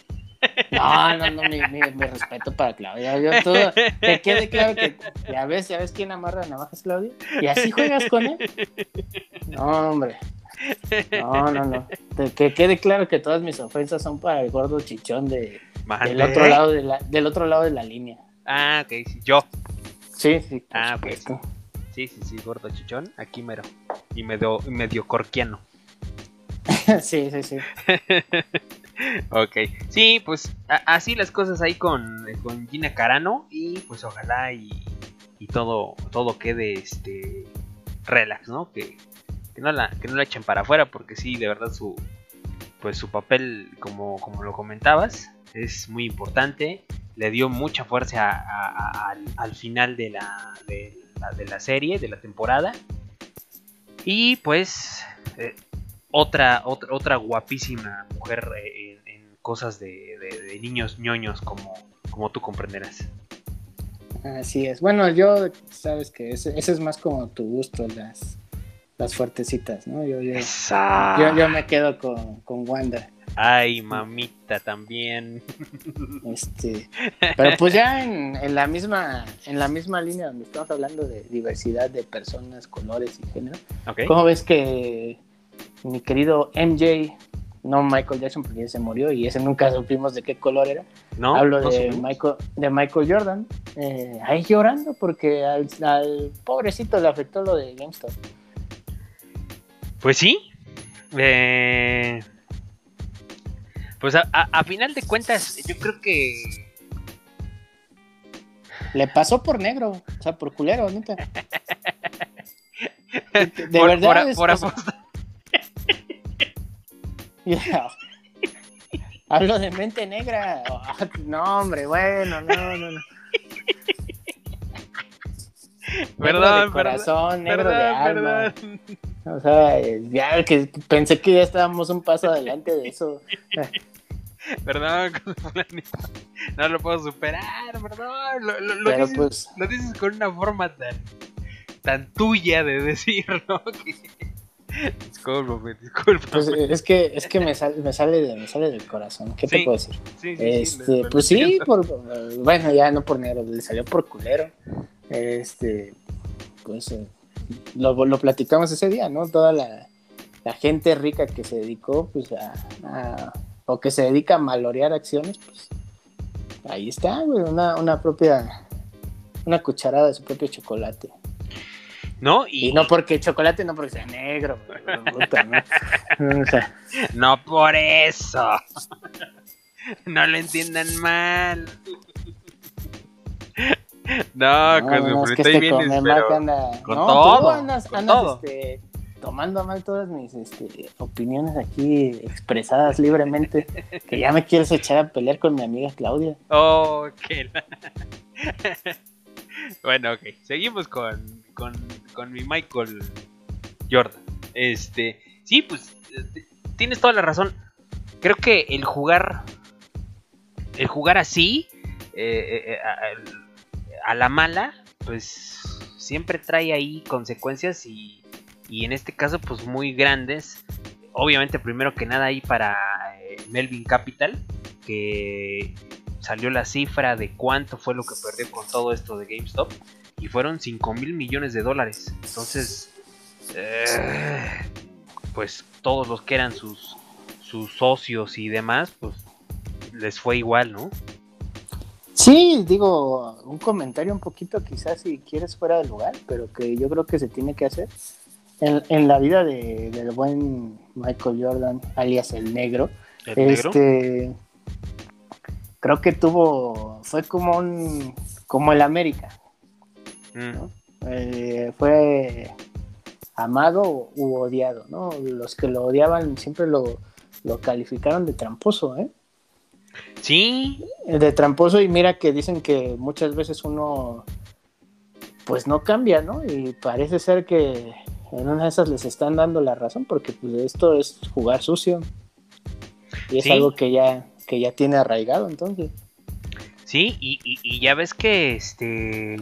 No, no, no, mi, mi- mi respeto para Claudia. Yo todo, que quede claro que ya ves, ya ves quién amarra navajas, Claudia. Y así juegas con él. No, hombre. No, no, no. Que- Que quede claro que todas mis ofensas son para el gordo chichón de, del otro lado de la, del otro lado de la línea. Ah, ok, sí, yo. Sí, sí. Ah, pues. supuesto. Sí, sí, sí, gordo chichón, aquí mero. Y medio, medio corquiano. sí, sí, sí. Ok, sí, pues así las cosas ahí con, con Gina Carano y pues ojalá y, y todo, todo quede este relax, ¿no? Que, que no la, que no la echen para afuera porque sí, de verdad su pues su papel, como, como lo comentabas, es muy importante. Le dio mucha fuerza al, al final de la, de, la, de la serie, de la temporada. Y pues eh, otra, otra, otra guapísima mujer eh, en, en cosas de, de- de niños ñoños como, como tú comprenderás. Así es. Bueno, yo, sabes que ese, ese es más como tu gusto, las, las fuertecitas, ¿no? Yo, yo, yo, yo me quedo con, con Wanda. Ay, mamita también. Este, pero pues ya en, en la misma en la misma línea donde estamos hablando de diversidad de personas, colores y género, Ok. ¿cómo ves que mi querido MJ, no Michael Jackson porque ya se murió y ese nunca supimos de qué color era, ¿No? hablo ¿No de, supimos? Michael, de Michael Jordan, eh, ahí llorando porque al, al pobrecito le afectó lo de GameStop. Pues sí. Eh, pues a, a- a final de cuentas, yo creo que. Le pasó por negro, o sea, por culero, neta. De, de por, verdad. por- es- por o sea, ya. Hablo de mente negra. Ah, No, hombre, bueno, no, no, no. Negro Perdón, de corazón, negro perdón, de alma. perdón. O sea, ya que pensé que ya estábamos un paso adelante de eso. Perdón, no lo puedo superar, perdón. Lo, lo- lo Pero dices, pues, lo dices con una forma tan, tan tuya de decirlo. Que... Discúlpame, discúlpame. pues es que es que me sale me sale de, me sale del corazón. ¿Qué te puedo decir? Sí, sí, Este, pues sí, por, bueno, ya no por negro, le salió por culero. Este, pues eh, lo, lo platicamos ese día, ¿no? Toda la, la gente rica que se dedicó, pues a, a- o que se dedica a malorear acciones, pues ahí está, güey, una, una propia, una cucharada de su propio chocolate. ¿No? Y, Y no porque chocolate, no porque sea negro, puta, ¿no? O sea, no por eso. no lo entiendan mal. No, No, con no, es que este bien, anda, con no, todo, tú andas, con andas, todo. este, tomando mal todas mis este, opiniones aquí expresadas libremente, que ya me quieres echar a pelear con mi amiga Claudia. Oh, qué bueno, ok. Seguimos con, con, con mi Michael Jordan. Este, sí, pues eh, tienes toda la razón. Creo que el jugar, el jugar así, eh, eh, a, a la mala, pues siempre trae ahí consecuencias y, y en este caso, pues muy grandes. Obviamente, primero que nada, ahí para eh, Melvin Capital, que salió la cifra de cuánto fue lo que perdió con todo esto de GameStop y fueron 5 mil millones de dólares. Entonces, eh, pues todos los que eran sus, sus socios y demás, pues les fue igual, ¿no? Sí, digo, un comentario un poquito quizás si quieres fuera de lugar, pero que yo creo que se tiene que hacer. En, en la vida de- del buen Michael Jordan, alias el negro, El negro. este creo que tuvo fue como un como el América Mm, Eh, fue amado u odiado no los que lo odiaban siempre lo, lo calificaron de tramposo ¿eh? Sí, de tramposo y mira que dicen que muchas veces uno pues no cambia no y parece ser que en una de esas les están dando la razón porque pues esto es jugar sucio. Y es Sí. algo que ya que ya tiene arraigado entonces. Sí, y, y- y ya ves que este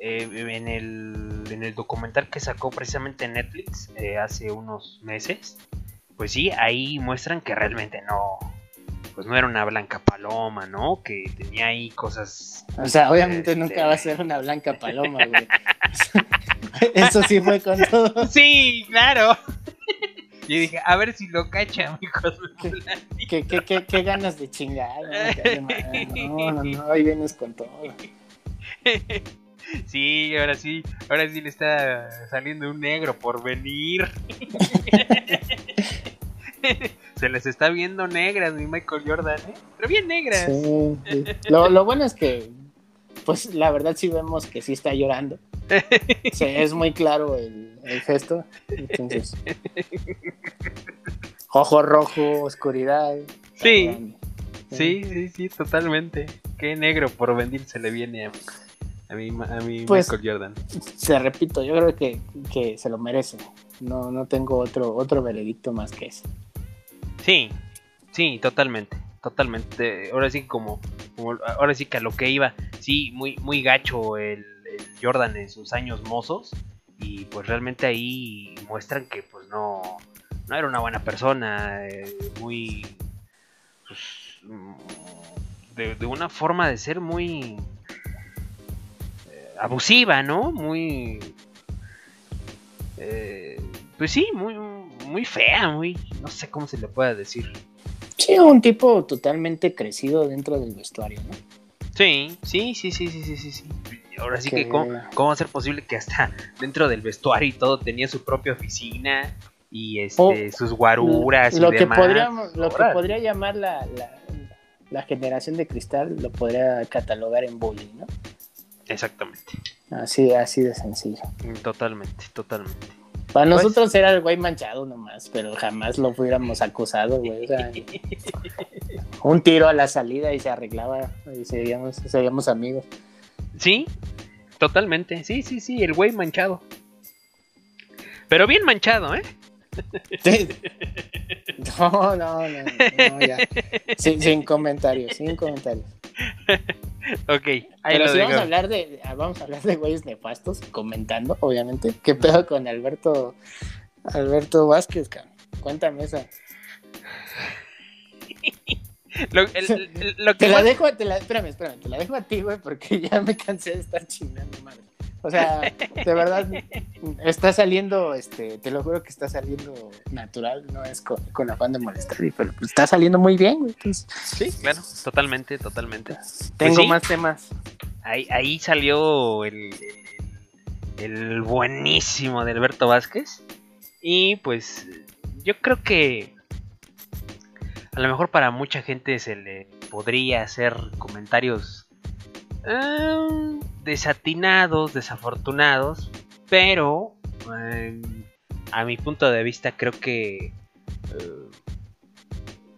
eh, en, el, en el documental que sacó precisamente Netflix eh, hace unos meses, pues sí, ahí muestran que realmente no, pues no era una blanca paloma, ¿no? Que tenía ahí cosas... O sea, obviamente Este- nunca va a ser una blanca paloma, güey. Eso sí fue con todo. Sí, claro. Y dije, a ver si lo cacha, mi ¿Qué, qué, qué, qué- ganas de chingar? No, no, no, hoy vienes con todo. Sí, ahora sí, ahora sí le está saliendo un negro por venir. Se les está viendo negras, mi Michael Jordan, ¿eh? Pero bien negras. Sí, sí. Lo, lo bueno es que, pues la verdad sí vemos que sí está llorando. Sí, es muy claro el, el gesto. Entonces, ojo rojo, oscuridad. Sí. Sí, sí, sí, totalmente. Qué negro por venir se le viene a, a mi, a mi Pues- Michael Jordan. Te repito, yo creo que, que se lo merece. No, no tengo otro, otro veredicto más que ese. Sí, sí, totalmente, totalmente. Ahora sí como, ahora sí que a lo que iba, sí, muy, muy gacho el, Jordan en sus años mozos y pues realmente ahí muestran que pues no, no era una buena persona, eh, muy, pues, de, de una forma de ser muy eh, abusiva, ¿no? Muy, eh, pues sí, muy, muy fea, muy, no sé cómo se le pueda decir. Sí, un tipo totalmente crecido dentro del vestuario, ¿no? Sí, sí, sí, sí, sí, sí, sí, sí. Ahora sí Que- que, ¿cómo, cómo va a ser posible que hasta dentro del vestuario y todo tenía su propia oficina? y este, sus guaruras lo y que demás. podríamos, lo que podría llamar la, la, la generación de cristal lo podría catalogar en bullying, ¿no? Exactamente. Así, así de sencillo. Totalmente, totalmente. Para Pues- nosotros era el güey manchado nomás, pero jamás lo hubiéramos acusado, güey. O sea, un tiro a la salida y se arreglaba y seríamos, seríamos amigos. Sí, totalmente. Sí, sí, sí, el güey manchado. Pero bien manchado, ¿eh? Sí. No, no, no, no, ya. Sin, sin comentarios, sin comentarios. Ok, ahí Pero lo si vamos digo. a hablar de, ah, vamos a hablar de güeyes nefastos, comentando, obviamente. ¿Qué pedo con Alberto, Alberto Vázquez, cabrón? Cuéntame esa. Lo, el- el- lo que Te la más- dejo, te la, espérame, espérame, te la dejo a ti, güey, porque ya me cansé de estar chingando, madre. O sea, de verdad, está saliendo, este, te lo juro que está saliendo natural, no es con, con afán de molestar, pero pues, está saliendo muy bien, güey. entonces, Sí, claro, totalmente, totalmente. tengo sí. más temas. Ahí, ahí salió el, el, el buenísimo de Alberto Vázquez. Y pues yo creo que a lo mejor para mucha gente se le podría hacer comentarios eh, desatinados, desafortunados. Pero eh, a mi punto de vista creo que eh,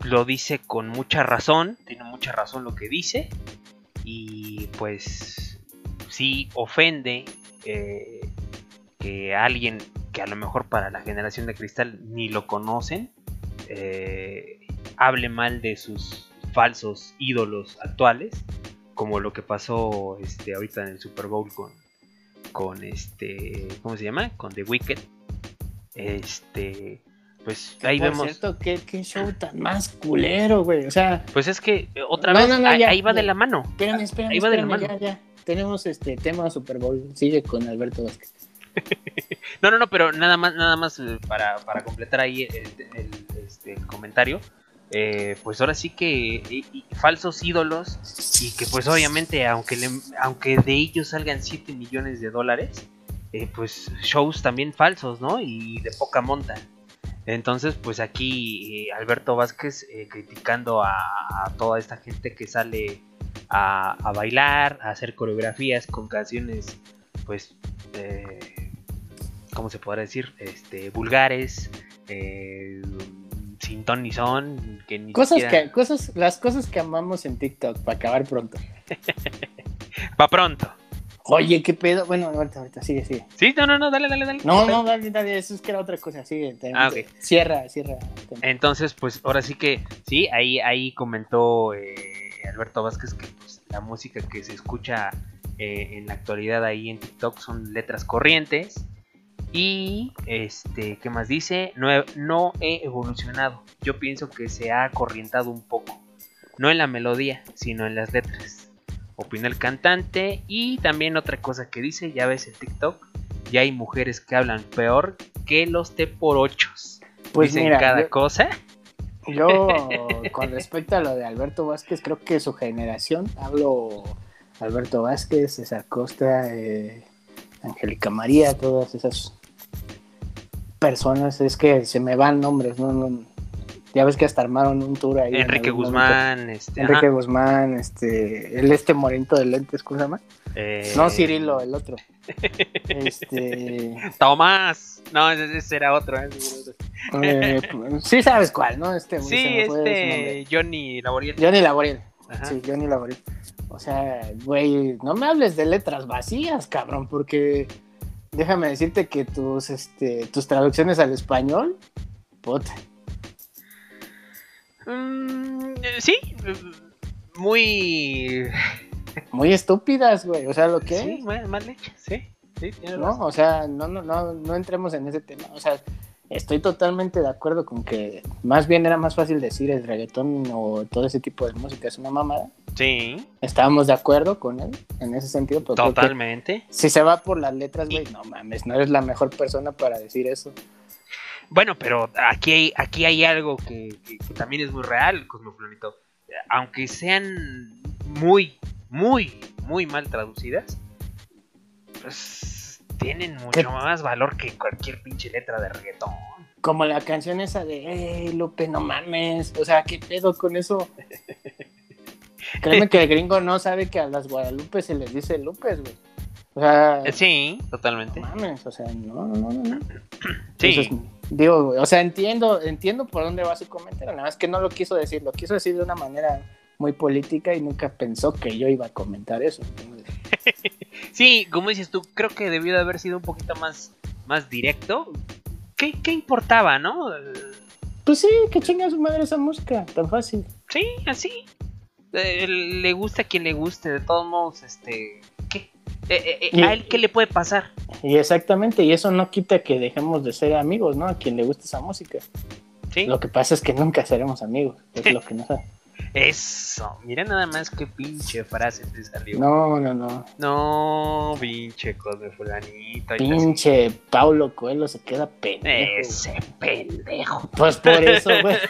lo dice con mucha razón. Tiene mucha razón lo que dice y pues sí ofende eh, que alguien que a lo mejor para la generación de cristal ni lo conocen hable mal de sus falsos ídolos actuales como lo que pasó este ahorita en el Super Bowl con con este cómo se llama con The Wicked este pues ahí Por vemos cierto, ¿qué, qué show tan más culero, güey. O sea, pues es que eh, otra No, vez no, no, ahí, ya, ahí va de la mano espérame, espérame, Ahí va de la mano. ya, ya. Tenemos este tema Super Bowl, sigue con Alberto Vázquez. No, no, no, pero nada más, nada más eh, para, para completar ahí el, el- este, el comentario. Eh, pues ahora sí que falsos ídolos y que pues obviamente aunque aunque de ellos salgan 7 millones de dólares, eh, pues shows también falsos, ¿no? Y de poca monta. Entonces, pues aquí eh, Alberto Vázquez criticando a, toda esta gente que sale a, bailar, a hacer coreografías con canciones, pues, ¿cómo se podrá decir? Este, vulgares, sin ton ni son, que ni Cosas siquiera- que, cosas, las cosas que amamos en TikTok, para acabar pronto. Va pronto. Oye, qué pedo. Bueno, ahorita, ahorita, sigue, sigue. Sí, no, no, no, dale, dale, dale. No, no, dale, dale, eso es que era otra cosa, sigue. te- Ah, ok. Cierra, cierra. Entonces, pues ahora sí que, sí, ahí, ahí comentó eh, Alberto Vázquez que pues, la música que se escucha eh, en la actualidad ahí en TikTok son letras corrientes. Y, este, ¿qué más dice? No he, no he evolucionado. Yo pienso que se ha acorrientado un poco. No en la melodía, sino en las letras. Opina el cantante. Y también otra cosa que dice, ya ves en TikTok, ya hay mujeres que hablan peor que los T por ochos. Pues Dicen mira, cada yo- cosa. Yo, con respecto a lo de Alberto Vázquez, creo que su generación, hablo Alberto Vázquez, César Costa, eh, Angélica María, todas esas personas, es que se me van nombres, no, no, ya ves que hasta armaron un tour ahí. en Enrique Guzmán, este. Enrique ajá, Guzmán, este, el este morento de lentes, ¿cómo se llama? eh, No Cirilo, el otro. Este, Tomás. No, ese, era otro. ¿eh? eh, sí sabes cuál, ¿no? Este, Sí, este Johnny Laboriel. Johnny Laboriel. Ajá. Sí, Johnny Laboriel. O sea, güey, no me hables de letras vacías, cabrón, porque déjame decirte que tus, este, tus traducciones al español, puta. Mm, eh, sí, eh, muy. Muy estúpidas, güey. O sea, lo que Sí, es, mal, mal hecho, sí. Sí, ¿no? razón. O sea, no, no, no, no entremos en ese tema. O sea, estoy totalmente de acuerdo con que más bien era más fácil decir el reggaetón o todo ese tipo de música es una mamada. Sí, Estábamos de acuerdo con él en ese sentido. Totalmente. Si se va por las letras, güey, no mames, no eres la mejor persona para decir eso. Bueno, pero aquí hay, aquí hay algo que, que- que también es muy real, Cosmoflonito. Aunque sean muy, muy, muy mal traducidas, pues tienen mucho ¿Qué? más valor que cualquier pinche letra de reggaetón. como la canción esa de, hey, Lupe, no mames. O sea, ¿qué pedo con eso? Créeme que el gringo no sabe que a las Guadalupe se les dice Lupes, güey. O sea, Eh, Sí, totalmente. no mames, o sea, no, no, no, no. Sí, Entonces, digo, güey, o sea, entiendo, entiendo por dónde va su comentario, nada más que no lo quiso decir, lo quiso decir de una manera muy política y nunca pensó que yo iba a comentar eso. Sí, como dices tú, creo que debió de haber sido un poquito más, más directo. ¿Qué, qué importaba, no? Pues sí, que chinga su madre esa música, tan fácil. Sí, así. Eh, le gusta a quien le guste, de todos modos, este. ¿Qué? Eh, eh, Y- ¿A él qué le puede pasar? Y exactamente, y eso no quita que dejemos de ser amigos, ¿no? A quien le guste esa música. Sí. Lo que pasa es que nunca seremos amigos, es lo que no sé. Eso. Mira nada más qué pinche frase te salió. No, no, no. No, pinche Cosme Fulanito. Pinche Paulo Coelho se queda pendejo. Ese pendejo. Pues por eso, güey.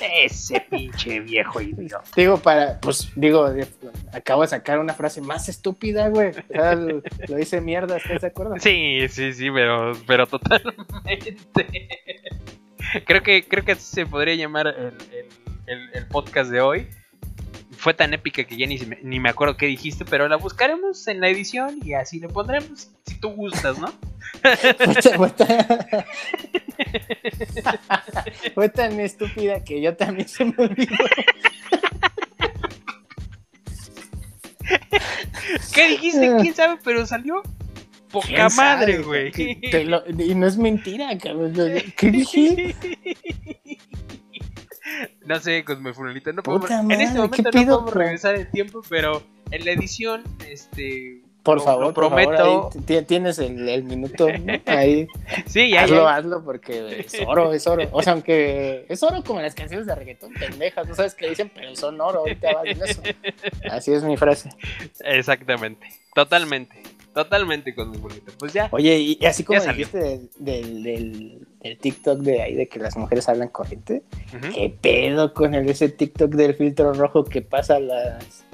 Ese pinche viejo idiota. Digo, para, pues, digo, acabo de sacar una frase más estúpida, güey. O sea, lo, lo hice mierda, ¿estás de acuerdo? Sí, sí, sí, pero, pero totalmente. Creo que, creo que así se podría llamar el, el- el- el podcast de hoy. Fue tan épica que ya ni, ni me acuerdo qué dijiste, pero la buscaremos en la edición y así le pondremos, si tú gustas, ¿no? Fue tan- estúpida que yo también se me olvidó. ¿Qué dijiste? ¿Quién sabe? Pero salió poca ¿Quién madre, güey. Y no es mentira, cabrón. ¿Qué dije? No sé, Cosme Fulanito, no Puta podemos- en madre, este ¿qué momento no podemos bro? regresar el tiempo, pero en la edición, este... Por lo- favor, lo por favor, prometo. tienes el, el minuto ahí. Sí, ya, hazlo, ya. hazlo, porque es oro, es oro. O sea, aunque es oro como las canciones de reggaetón, pendejas, no sabes qué dicen, pero son oro, ahorita vas en eso. Así es mi frase. Exactamente, totalmente, totalmente con mi bonito. Pues ya, Oye, y y así como dijiste del, del, del- del TikTok de ahí, de que las mujeres hablan corriente, Ujú. ¿qué pedo con el, ese TikTok del filtro rojo que pasa las...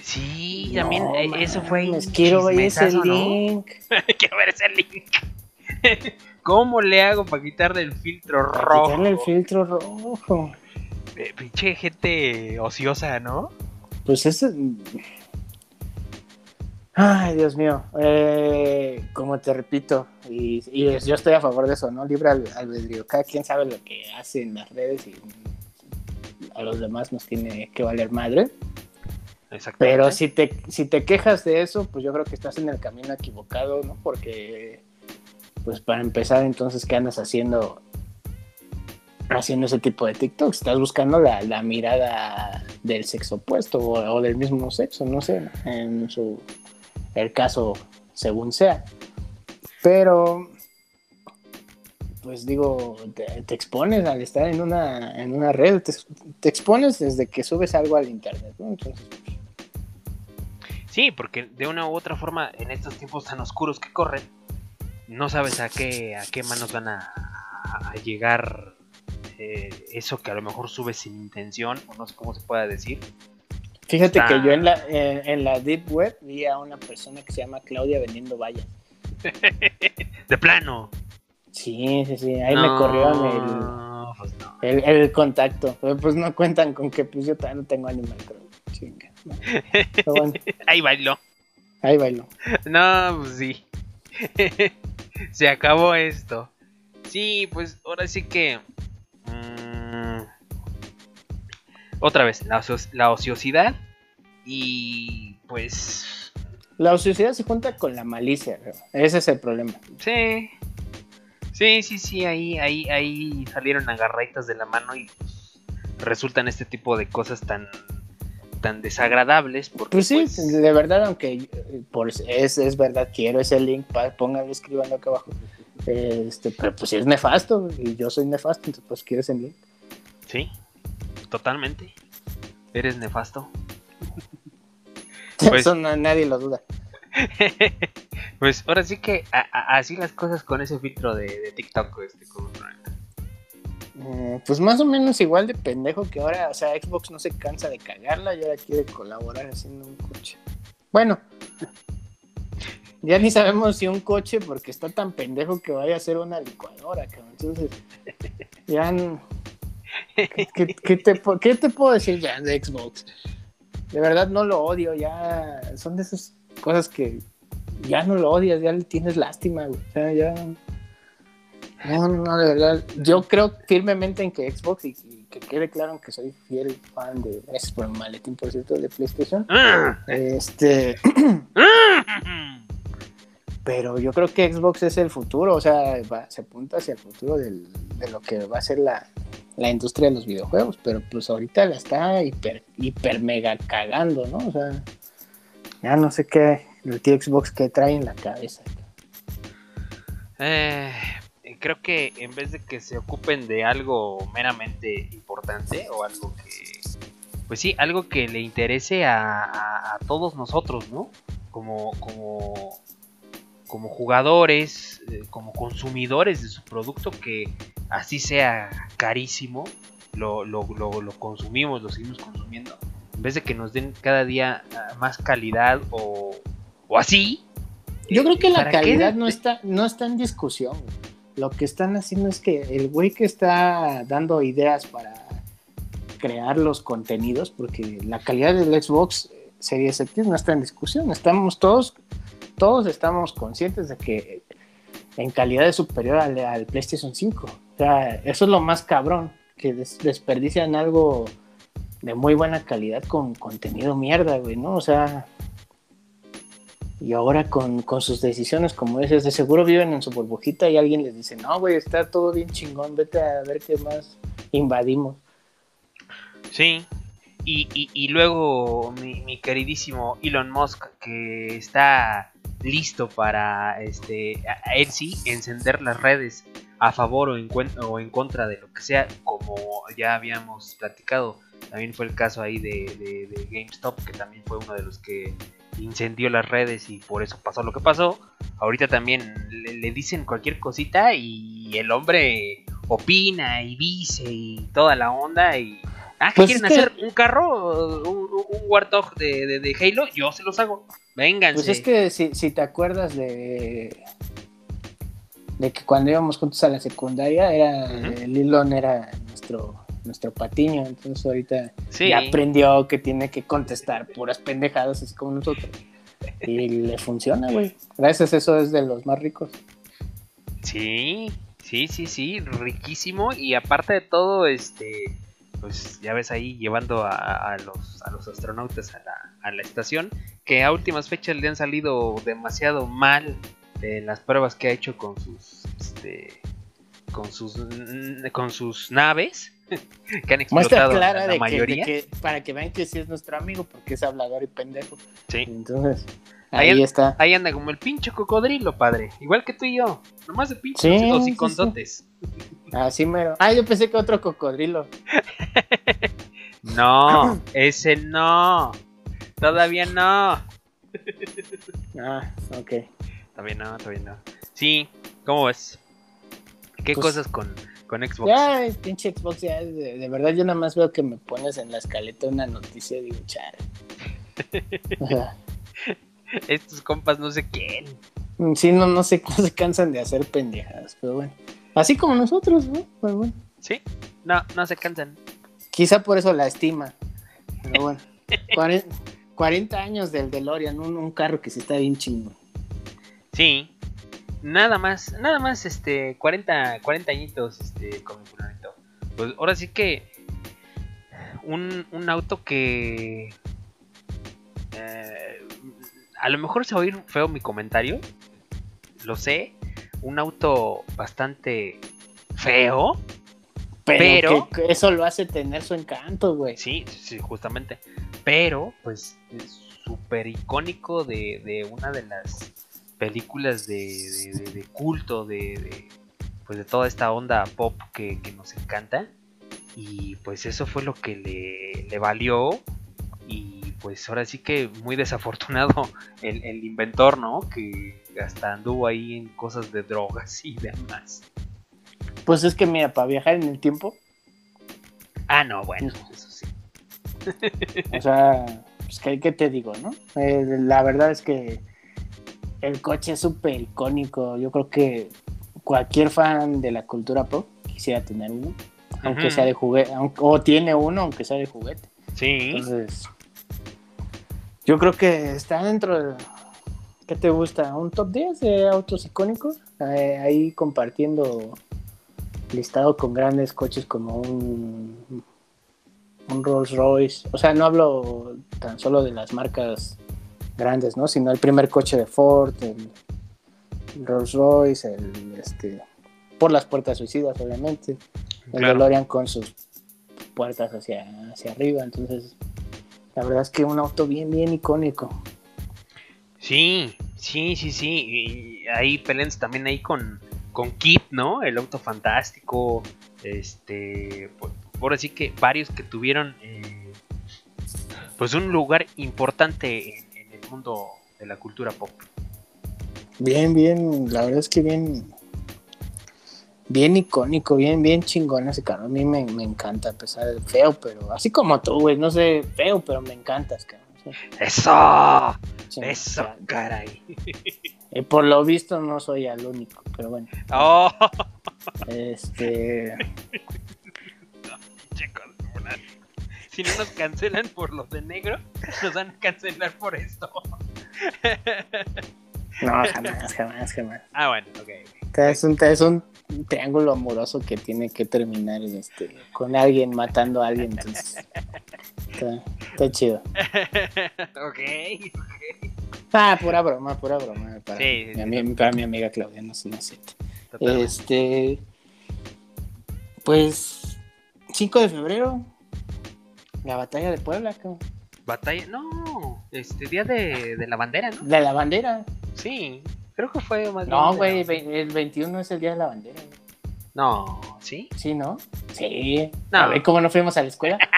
sí, No, también eh, eso fue Quiero ver ese link. Quiero ver ese link. ¿Cómo le hago para quitarle el filtro Para rojo? Quitarle el filtro rojo. Eh, pinche gente ociosa, ¿no? Pues ese. Ay, Dios mío. Eh, como te repito, y, yo estoy a favor de eso, ¿no? Libre al- albedrío. Cada quien sabe lo que hace en las redes y a los demás nos tiene que valer madre. Pero si te, si te quejas de eso, pues yo creo que estás en el camino equivocado, ¿no? Porque, pues para empezar, entonces, ¿qué andas haciendo? Haciendo ese tipo de TikToks. Estás buscando la, la mirada del sexo opuesto o, o del mismo sexo, no sé, en su el caso según sea. Pero, pues digo, te, te expones al estar en una, en una red, te, te expones desde que subes algo al internet, ¿no? Entonces, Sí, porque de una u otra forma, en estos tiempos tan oscuros que corren, no sabes a qué, a qué manos van a, a llegar eh, eso que a lo mejor subes sin intención, o no sé cómo se pueda decir. Fíjate que yo en la, en, en la Deep Web vi a una persona que se llama Claudia vendiendo vallas. De plano. Sí, sí, sí. Ahí me No, corrieron pues no. el, el, el contacto. Pero pues no cuentan con que pues yo todavía no tengo Animal Crossing. Chinga. No. Pero bueno, Ahí bailó. ahí bailo. No, pues sí. Se acabó esto. Sí, pues ahora sí que. mm, otra vez, la, ocio- la ociosidad. Y pues. La ociosidad se junta con la malicia. creo. Ese es el problema. Sí. Sí, sí, sí. Ahí, ahí, ahí salieron agarraditas de la mano y pues, resultan este tipo de cosas tan. tan desagradables. Porque, Pues sí, pues, de verdad, aunque eh, por, es, es verdad, quiero ese link, pónganlo, escribanlo acá abajo. Este, pero pues sí es nefasto y yo soy nefasto, entonces pues quiero ese link. Sí, totalmente. Eres nefasto. Pues- Eso no- nadie lo duda. pues ahora sí que a- a- así las cosas con ese filtro de, de TikTok. Este, como- Mm, Pues más o menos igual de pendejo que ahora, o sea, Xbox no se cansa de cagarla y ahora quiere colaborar haciendo un coche. Bueno, ya ni sabemos si un coche, porque está tan pendejo que vaya a ser una licuadora, cabrón. Entonces, ya. n- ¿Qué, te, qué te puedo decir ya de Xbox? De verdad no lo odio, ya. Son de esas cosas que ya no lo odias, ya le tienes lástima, güey. O sea, ya. No, no, no, de verdad. Yo creo firmemente en que Xbox, y, y que quede claro que soy fiel fan de. Gracias por el maletín, por cierto, de PlayStation. Este. Pero yo creo que Xbox es el futuro, o sea, va- se apunta hacia el futuro del- de lo que va a ser la, la industria de los videojuegos, pero pues ahorita la está hiper, hiper mega cagando, ¿no? O sea, ya no sé qué, el tío Xbox que trae en la cabeza. Eh, creo que en vez de que se ocupen de algo meramente importante o algo que, pues sí, algo que le interese a, a- a todos nosotros, ¿no? Como, como, como jugadores, eh, como consumidores de su producto, que así sea carísimo, lo, lo, lo, lo consumimos, lo seguimos consumiendo. En vez de que nos den cada día ah, más calidad o, o así. Yo creo que la ¿Para qué calidad no está, no está en discusión. Lo que están haciendo es que el güey que está dando ideas para crear los contenidos, porque la calidad del Xbox Series X no está en discusión. Estamos todos, todos estamos conscientes de que en calidad es superior al, PlayStation 5. O sea, eso es lo más cabrón, que des- desperdician algo de muy buena calidad con contenido mierda, güey, ¿no? O sea, y ahora con, con sus decisiones, como dices, de seguro viven en su burbujita y alguien les dice, no, güey, está todo bien chingón, vete a ver qué más invadimos. Sí. Y, y, luego mi queridísimo Elon Musk que está listo para este él sí encender las redes a favor o en, o en contra de lo que sea como ya habíamos platicado. También fue el caso ahí de GameStop que también fue uno de los que incendió las redes y por eso pasó lo que pasó. Ahorita también le, le dicen cualquier cosita y el hombre opina y dice y toda la onda y Ah, ¿qué Pues quieren que- hacer? ¿Un carro? ¿Un, un- Warthog de, de, de Halo? Yo se los hago. Vénganse. Pues es que si, si te acuerdas de de que cuando íbamos juntos a la secundaria, era el Elon era nuestro nuestro patiño, entonces ahorita Sí. ya aprendió que tiene que contestar puras pendejadas así como nosotros. Y le funciona, güey. Gracias, eso es de los más ricos. Sí, sí, sí, sí, riquísimo. Y aparte de todo, este, pues ya ves ahí llevando a, a los, a los astronautas a la, a la estación, que a últimas fechas le han salido demasiado mal en las pruebas que ha hecho con sus, este, con sus, con sus naves, que han explotado clara la, de, que, mayoría. de que- para que vean que sí es nuestro amigo, porque es hablador y pendejo. Sí. Entonces, Ahí ahí está. Ahí anda como el pinche cocodrilo, padre. Igual que tú y yo. Nomás de pinches Sí, sí, sí, condotes. Así mero. Ah, yo pensé que otro cocodrilo. No, ese no. Todavía no. Ah, ok. Todavía no, todavía no. Sí, ¿cómo ves? ¿Qué Pues- cosas con, con Xbox? Ya, el pinche Xbox, ya, de, de verdad, yo nada más veo que me pones en la escaleta una noticia chale. O sea, Estos compas no sé quién. mm, sí, no, no, se, no se cansan de hacer pendejadas, pero bueno. Así como nosotros, ¿no? Pero bueno. ¿Sí? No, no se cansan. Quizá por eso la estima. Pero bueno. Cuaren- 40 años del DeLorean, un, un carro que sí está bien chingo. Sí. Nada más, nada más, este, 40, 40 añitos, este, con mi fulanito. Pues ahora sí que un, un auto que... eh, a lo mejor se va a oír feo mi comentario, lo sé. Un auto bastante feo, Pero, Pero- que- que eso lo hace tener su encanto, güey. Sí, sí, justamente. Pero, pues, es súper icónico de, de una de las películas de, de- culto, de, de, pues, de toda esta onda pop que, que nos encanta. Y pues eso fue lo que le, le valió. Y pues ahora sí que muy desafortunado el, el inventor, ¿no? Que hasta anduvo ahí en cosas de drogas y demás. Pues es que mira, para viajar en el tiempo, Ah, no, bueno, eso sí. o sea, pues ¿qué, qué te digo, no? Eh, la verdad es que el coche es súper icónico. Yo creo que cualquier fan de la cultura pop quisiera tener uno, aunque sea de juguete, o tiene uno, aunque sea de juguete. Sí. Entonces, yo creo que está dentro de. ¿Qué te gusta? ¿Un top 10 de autos icónicos? Eh, ahí compartiendo listado con grandes coches como un, un Rolls Royce. O sea, no hablo tan solo de las marcas grandes, ¿no? Sino el primer coche de Ford, el, el Rolls Royce, el este por las puertas suicidas, obviamente. El Claro. DeLorean con sus puertas hacia, hacia arriba. Entonces, la verdad es que un auto bien, bien icónico. Sí, sí, sí, sí. Y ahí pelense también ahí con, con Kit, ¿no? El auto fantástico. Este. Por, por así que varios que tuvieron eh, pues un lugar importante en, en el mundo de la cultura pop. Bien, bien, la verdad es que bien, bien icónico, bien, bien chingón ese carro. A mí me, me encanta, a pesar de feo, pero así como tú, güey, no sé, feo, pero me encantas, cabrón. Sí, ¡Eso! sí, ¡Eso, caray! eh, por lo visto no soy el único, pero bueno, ¡Oh! este, Chicos. Si no nos cancelan por los de negro, nos van a cancelar por esto. no, jamás, jamás, jamás. Ah, bueno, ok. Es un, es un triángulo amoroso que tiene que terminar este, con alguien matando a alguien, entonces, está, está chido. ok. Ah, pura broma, pura broma. Para, Sí, sí, mi, sí. para mi amiga Claudia, no se necesita. Totalmente. Este. Pues. 5 de febrero. La batalla de Puebla, cabrón. Batalla. No, este día de, de la bandera, ¿no? De la bandera. Sí, creo que fue más No, güey, el 21 es el día de la bandera. No, ¿sí? Sí, ¿no? Sí. No. A ver cómo no fuimos a la escuela.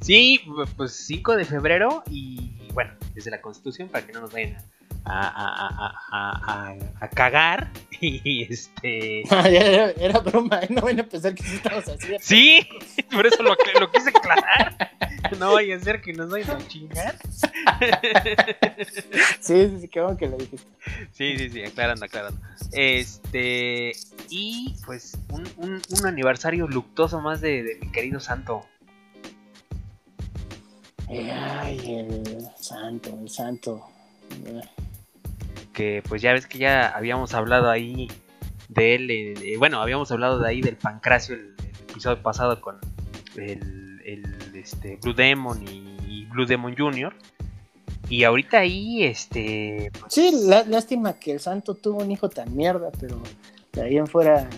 Sí, pues 5 de febrero y bueno, desde la constitución para que no nos vayan a, a, a, a, a- a cagar y este... era, era broma, ¿eh? no van a pensar que sí estamos así. Sí, por eso lo, lo quise aclarar. No vaya a ser que nos vayan a chingar. Sí, sí, sí, qué bueno que lo dijiste. Sí, sí, sí, aclarando, aclarando. Este, y pues un, un, un aniversario luctuoso más de, de mi querido santo. Ay, el santo, el santo. Que pues ya ves que ya habíamos hablado ahí de él. eh, bueno, habíamos hablado de ahí del Pancracio el, el episodio pasado con el, el, este, Blue Demon y, y Blue Demon Jr. Y ahorita ahí, este. pues, Sí, lá- lástima que el santo tuvo un hijo tan mierda, pero de ahí en fuera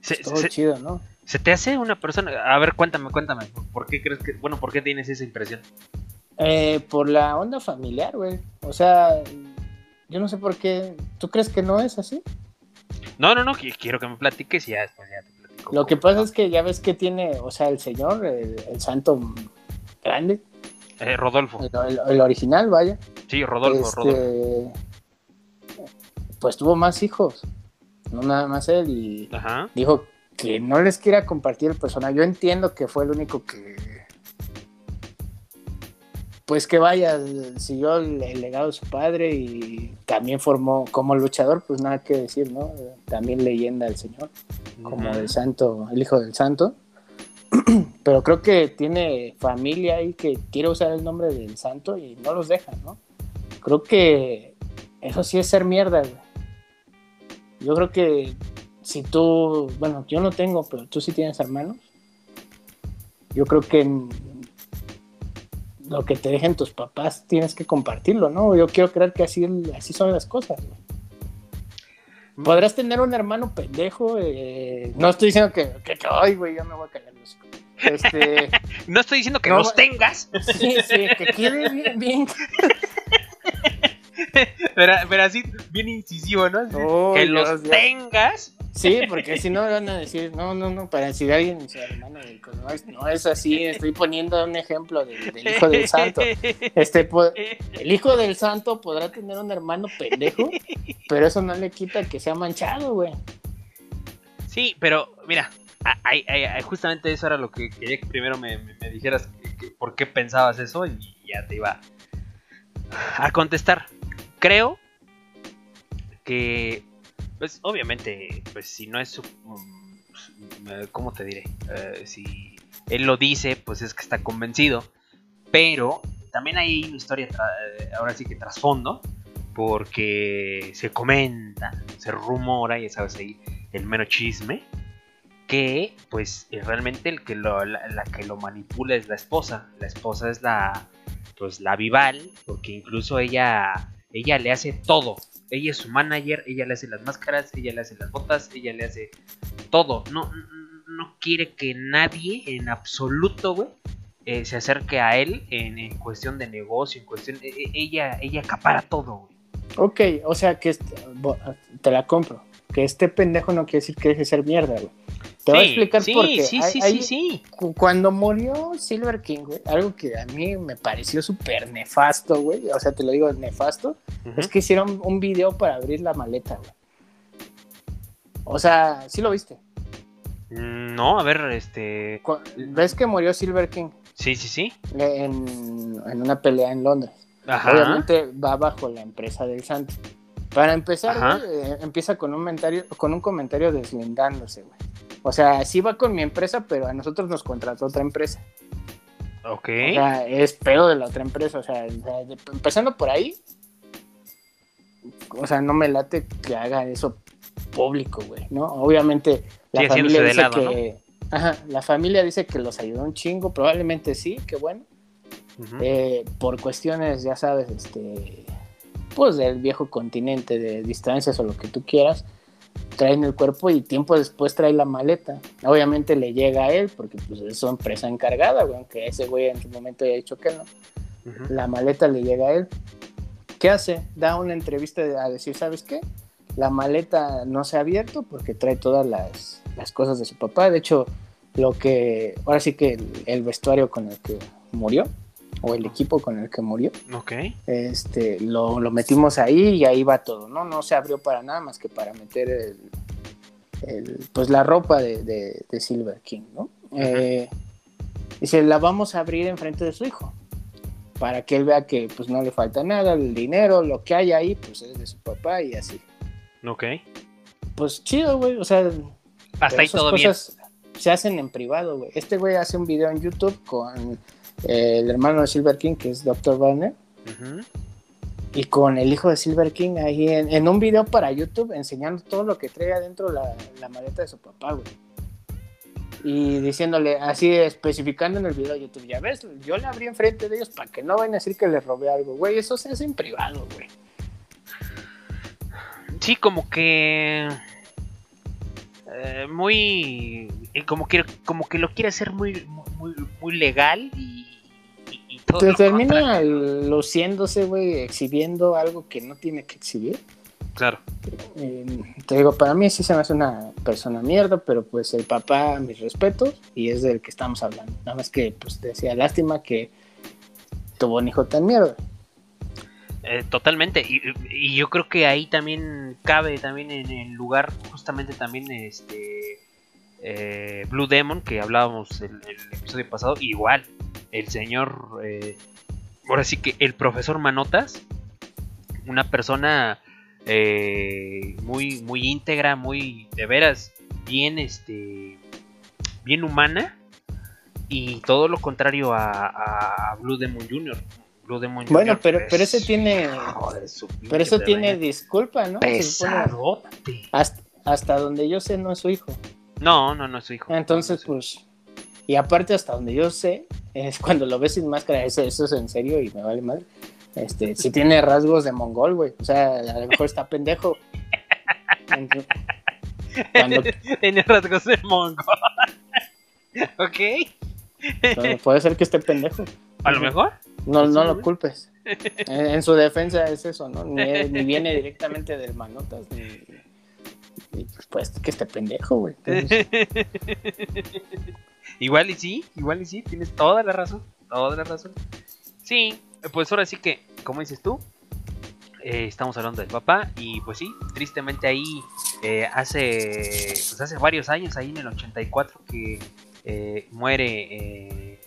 se, todo se- chido, ¿no? se te hace una persona. A ver, cuéntame, cuéntame. ¿Por qué crees que.? Bueno, ¿por qué tienes esa impresión? Eh, por la onda familiar, güey. O sea, yo no sé por qué. ¿Tú crees que no es así? No, no, no, qui- quiero que me platiques y ya después ya te. Lo que pasa es que ya ves que tiene, o sea, el señor, el, el santo grande, Eh, Rodolfo. el, el- el original, vaya. Sí, Rodolfo, este, Rodolfo. Pues tuvo más hijos, no nada más él, y Ajá. dijo que no les quiera compartir el personaje. Yo entiendo que fue el único que. Pues que vaya, siguió el, el legado de su padre y también formó como luchador, pues nada que decir, ¿no? También leyenda del señor, como el santo, el hijo del santo. Pero creo que tiene familia ahí que quiere usar el nombre del santo y no los deja, ¿no? Creo que eso sí es ser mierda, güey. Yo creo que si tú, bueno, yo no tengo, pero tú sí tienes hermanos, yo creo que lo que te dejen tus papás tienes que compartirlo, ¿no? Yo quiero creer que así, así son las cosas. güey. Podrás tener un hermano pendejo, eh, no estoy diciendo que, que, que, ay, güey, yo me voy a callar los. Este, No estoy diciendo que No, los tengas, sí, sí, que quede bien, bien. pero, pero así bien incisivo, ¿no? Oh, que Dios, los Dios. tengas. Sí, porque si no van a decir, no, no, no, para decir a alguien, su hermano, no es, no es así, estoy poniendo un ejemplo del, del hijo del santo. Este, el hijo del santo podrá tener un hermano pendejo, pero eso no le quita que sea manchado, güey. Sí, pero mira, a- ay, ay, ay, justamente eso era lo que quería que primero me, dijeras por qué pensabas eso y ya te iba a contestar. Creo que, pues obviamente, pues si no es su... mm, eh, ¿Cómo te diré? Eh, si él lo dice, pues es que está convencido. Pero también hay una historia, eh, ahora sí que trasfondo, porque se comenta, se rumora, ya sabes ahí, el mero chisme, que pues realmente el que lo, la, la que lo manipula es la esposa. La esposa es la, pues la Vival, porque incluso ella, ella le hace todo. Ella es su manager, ella le hace las máscaras, ella le hace las botas, ella le hace todo. No, no quiere que nadie en absoluto, güey, eh, se acerque a él en, cuestión de negocio, en cuestión... e- e- ella, ella acapara todo, güey. Ok, o sea que te la compro. Que este pendejo no quiere decir que deje de ser mierda, güey. Te voy a Sí, explicar sí, por qué. Sí, Hay- sí, hay- sí, sí. cu- Cuando murió Silver King, güey, algo que a mí me pareció súper nefasto, güey. O sea, te lo digo nefasto. Es que hicieron un video para abrir la maleta, güey. O sea, sí lo viste. Mm, No, a ver, este... ¿Ves que murió Silver King Sí, sí, sí. en, en una pelea en Londres? Ajá. Obviamente va bajo la empresa del Santo. Para empezar, güey, eh, empieza con un comentario, con un comentario deslindándose, güey. O sea, sí va con mi empresa, pero a nosotros nos contrató otra empresa. Ok. O sea, es pedo de la otra empresa. O sea, o sea, de- empezando por ahí, o sea, no me late que haga eso público, güey, ¿no? Obviamente la Sí, familia dice lado, que... Ajá, la familia dice que los ayudó un chingo, probablemente sí, que bueno. Eh, por cuestiones, ya sabes, este, pues del viejo continente, de distancias o lo que tú quieras, traen el cuerpo y tiempo después trae la maleta. Obviamente le llega a él, porque pues es su empresa encargada, güey, aunque ese güey en su momento haya dicho que no. Ujú. La maleta le llega a él. ¿Qué hace? Da una entrevista a decir, ¿sabes qué? La maleta no se ha abierto porque trae todas las, las cosas de su papá. De hecho, lo que, ahora sí que el, el vestuario con el que murió, o el equipo con el que murió, Ok. este, lo, lo metimos ahí y ahí va todo, ¿no? No se abrió para nada más que para meter el, el, pues la ropa de, de- de Silver King, ¿no? Eh, dice, la vamos a abrir enfrente de su hijo, para que él vea que pues no le falta nada, el dinero, lo que hay ahí, pues es de su papá y así. Ok. Pues chido, güey, o sea, Hasta ahí esas todo bien. se hacen en privado, güey. Este güey hace un video en YouTube con el hermano de Silver King, que es Dr. Banner, y con el hijo de Silver King ahí en, en un video para YouTube enseñando todo lo que trae adentro la, la maleta de su papá, güey. Y diciéndole, así especificando en el video de YouTube, ya ves, yo le abrí enfrente de ellos para que no vayan a decir que les robé algo, güey. Eso se hace en privado, güey. Sí, como que. eh, muy. eh, como, que, como que lo quiere hacer muy, muy, muy legal y. todo termina luciéndose, güey, exhibiendo algo que no tiene que exhibir. Claro. Eh, te digo, para mí sí se me hace una persona mierda, pero pues el papá, mis respetos, y es del que estamos hablando. Nada más que, pues te decía, lástima que tuvo un hijo tan mierda. Eh, totalmente. Y, y yo creo que ahí también cabe también en el lugar justamente también este eh, Blue Demon que hablábamos el, el episodio pasado. Igual, el señor, eh, ahora sí que el profesor Manotas, una persona eh, muy muy íntegra, muy de veras bien este bien humana y todo lo contrario a, Blue Demon Jr. Blue Demon Bueno, Jr. pero, es- pero ese tiene, pero eso tiene disculpa, ¿no? Pesadote. hasta, hasta donde yo sé no es su hijo. No, no, no es su hijo. Entonces, No, no pues, y aparte hasta donde yo sé, es cuando lo ves sin máscara, eso, eso es en serio y me vale madre. Este, si tiene rasgos de mongol, güey. O sea, a lo mejor está pendejo. Entonces, Cuando, Tiene rasgos de mongo. ok. Puede ser que esté pendejo. A lo mejor. No, no lo culpes. En, en su defensa es eso, ¿no? Ni, ni viene directamente del manotas, ni. y pues, pues que esté pendejo, güey. Entonces, igual y sí, igual y sí, tienes toda la razón. Toda la razón. Sí, pues ahora sí que, como dices tú, eh, estamos hablando del papá. Y pues sí, tristemente ahí eh, hace, pues hace varios años, ahí en el 84, que eh, muere eh,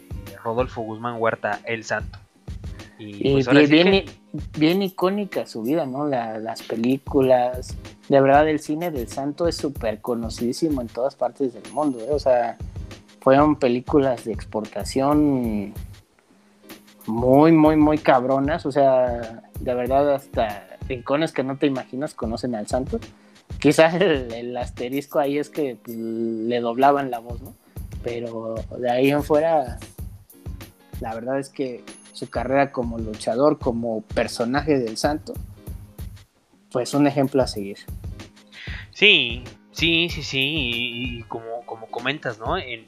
Rodolfo Guzmán Huerta el Santo. Y, pues bien, bien, icónica su vida, ¿no? las películas, de verdad el cine del santo es súper conocidísimo en todas partes del mundo, ¿eh? o sea, fueron películas de exportación muy, muy, muy cabronas, o sea, de verdad hasta rincones que no te imaginas conocen al santo. Quizás el, asterisco ahí es que pues, le doblaban la voz, ¿no? Pero de ahí en fuera, la verdad es que su carrera como luchador, como personaje del santo, pues un ejemplo a seguir. Sí, sí, sí, sí, y, como, como comentas, ¿no? En,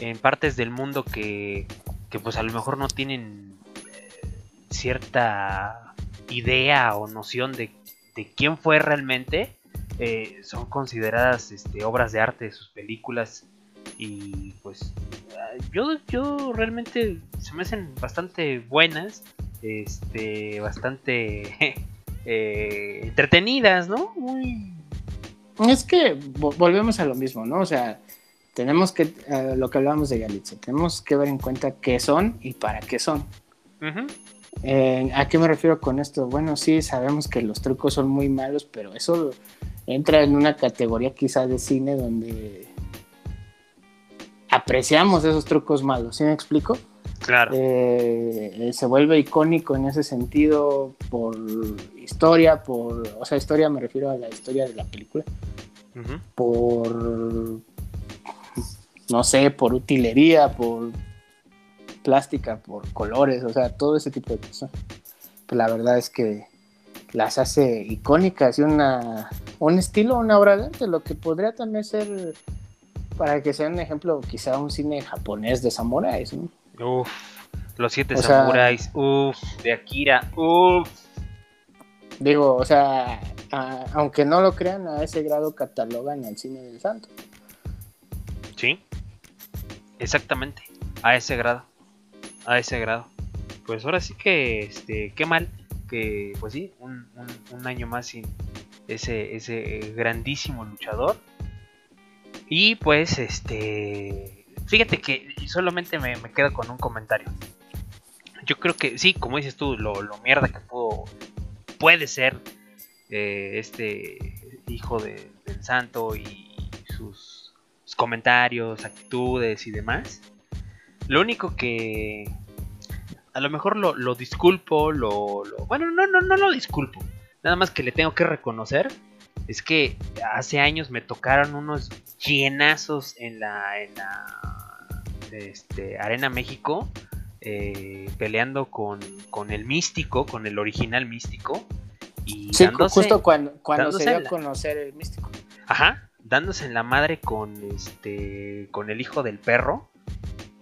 en, partes del mundo que, que, pues a lo mejor no tienen eh, cierta idea o noción de, de quién fue realmente, eh, son consideradas este, obras de arte sus películas y pues yo, yo realmente se me hacen bastante buenas, este, bastante eh, entretenidas, ¿no? Muy... Es que volvemos a lo mismo, ¿no? O sea, tenemos que, eh, lo que hablábamos de Galitza, tenemos que ver en cuenta qué son y para qué son. Eh, ¿A qué me refiero con esto? Bueno, sí, sabemos que los trucos son muy malos, pero eso entra en una categoría quizá de cine donde apreciamos esos trucos malos, ¿sí me explico? Claro. Eh, se vuelve icónico en ese sentido por historia, por, o sea, historia me refiero a la historia de la película, por, no sé, por utilería, por plástica, por colores, o sea, todo ese tipo de cosas. Pues la verdad es que las hace icónicas y una, un estilo, una obra de arte, lo que podría también ser para que sea un ejemplo, quizá un cine japonés de samuráis, ¿no? Uf, los siete samuráis, uf, de Akira, uf. Digo, o sea, aunque no lo crean, a ese grado catalogan el cine del santo. Sí, exactamente, a ese grado, a ese grado. Pues ahora sí que, este, qué mal que, pues sí, un, un año más sin ese, ese grandísimo luchador y pues, este. Fíjate que solamente me, quedo con un comentario. Yo creo que sí, como dices tú, lo, mierda que pudo, puede ser eh, este hijo del santo y sus, comentarios, actitudes y demás. Lo único que a lo mejor lo, lo disculpo, lo, lo, Bueno, no, no, no lo disculpo. Nada más que le tengo que reconocer es que hace años me tocaron unos llenazos en la, en la este, Arena México, eh, peleando con, con, el místico, con el original místico. Y sí, justo cuando, cuando se dio a conocer el místico. Ajá, dándose en la madre con este con el hijo del perro.